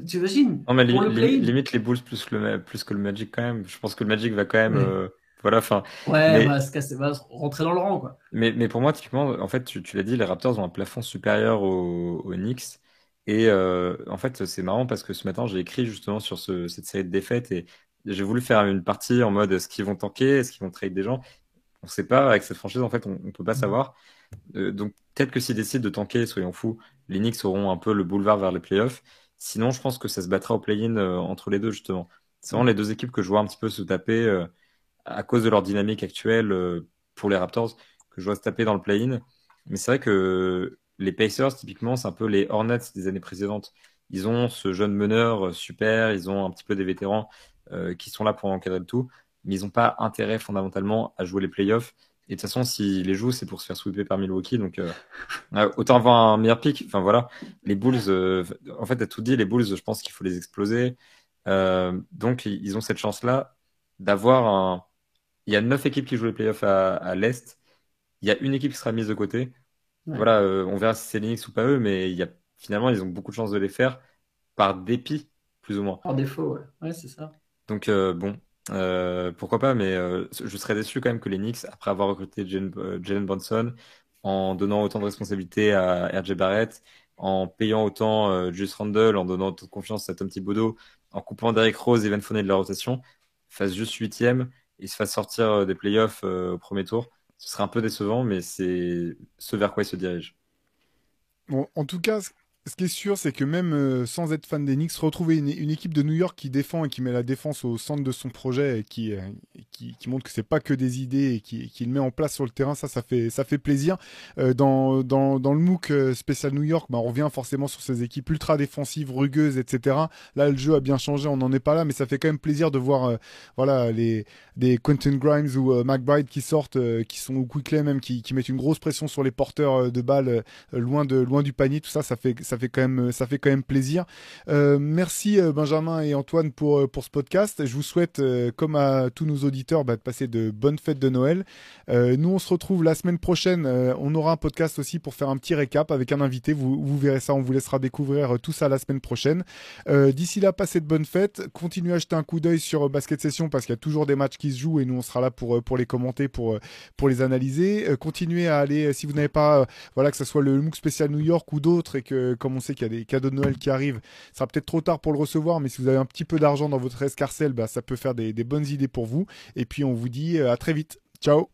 tu imagines Non, mais limite les Bulls plus, le, plus que le Magic quand même. Je pense que le Magic va quand même. Euh, voilà, enfin. Ouais, va, se casser, va rentrer dans le rang, quoi. Mais, mais pour moi, typiquement, en fait, tu, tu l'as dit, les Raptors ont un plafond supérieur aux, aux Knicks. Et euh, en fait, c'est marrant parce que ce matin, j'ai écrit justement sur ce, cette série de défaites et j'ai voulu faire une partie en mode est-ce qu'ils vont tanker, est-ce qu'ils vont trade des gens? On ne sait pas, avec cette franchise, en fait, on ne peut pas mm. savoir. Euh, donc, peut-être que s'ils décident de tanker, soyons fous, les Knicks auront un peu le boulevard vers les playoffs. Sinon, je pense que ça se battra au play-in euh, entre les deux, justement. C'est vraiment les deux équipes que je vois un petit peu se taper euh, à cause de leur dynamique actuelle euh, pour les Raptors, que je vois se taper dans le play-in. Mais c'est vrai que les Pacers, typiquement, c'est un peu les Hornets des années précédentes. Ils ont ce jeune meneur super, ils ont un petit peu des vétérans qui sont là pour encadrer le tout, mais ils n'ont pas intérêt fondamentalement à jouer les playoffs. Et de toute façon, s'ils les jouent, c'est pour se faire sweeper par Milwaukee. Donc, euh, euh, autant avoir un meilleur pick. Enfin, voilà. Les Bulls, euh, en fait, à tout dit, les Bulls, je pense qu'il faut les exploser. donc, ils ont cette chance-là d'avoir un. Il y a neuf équipes qui jouent les playoffs à, à l'Est. Il y a une équipe qui sera mise de côté. Voilà, on verra si c'est l'Enix ou pas eux, mais il y a, finalement, ils ont beaucoup de chances de les faire par dépit, plus ou moins. Par défaut, ouais. Ouais, c'est ça. Donc, bon, euh, pourquoi pas, mais euh, je serais déçu quand même que les Knicks, après avoir recruté Jalen, euh, Bronson, en donnant autant de responsabilités à RJ Barrett, en payant autant euh, Just Randle, en donnant autant de confiance à Tom Thibodeau, en coupant Derrick Rose et Van Fournier de la rotation, fasse juste huitième et se fasse sortir des playoffs au premier tour. Ce serait un peu décevant, mais c'est ce vers quoi il se dirige. Bon, en tout cas, ce qui est sûr, c'est que même euh, sans être fan des Knicks, retrouver une, équipe de New York qui défend et qui met la défense au centre de son projet et qui, euh, montre que c'est pas que des idées et qui, met en place sur le terrain, ça, ça fait, ça plaisir. Euh, dans, le MOOC spécial New York, bah, on revient forcément sur ces équipes ultra défensives, rugueuses, etc. Là, le jeu a bien changé, on n'en est pas là, mais ça fait quand même plaisir de voir voilà, les, des Quentin Grimes ou McBride qui sortent, qui sont au Quickley même, qui, qui mettent une grosse pression sur les porteurs de balles loin, de, loin du panier. Tout ça, ça fait, ça fait quand même, ça fait quand même plaisir. Euh, merci Benjamin et Antoine pour, pour ce podcast. Je vous souhaite, euh, comme à tous nos auditeurs, bah, de passer de bonnes fêtes de Noël. Euh, nous, on se retrouve la semaine prochaine. Euh, on aura un podcast aussi pour faire un petit récap avec un invité. Vous, vous verrez ça. On vous laissera découvrir tout ça la semaine prochaine. D'ici là, passez de bonnes fêtes. Continuez à jeter un coup d'œil sur Basket Session parce qu'il y a toujours des matchs qui se jouent et nous, on sera là pour, pour les commenter, pour, pour les analyser. continuez à aller, si vous n'avez pas, voilà, que ce soit le MOOC spécial New York ou d'autres et que, comme on sait qu'il y a des cadeaux de Noël qui arrivent, ça sera peut-être trop tard pour le recevoir, mais si vous avez un petit peu d'argent dans votre escarcelle, bah, ça peut faire des, bonnes idées pour vous. Et puis on vous dit à très vite. Ciao.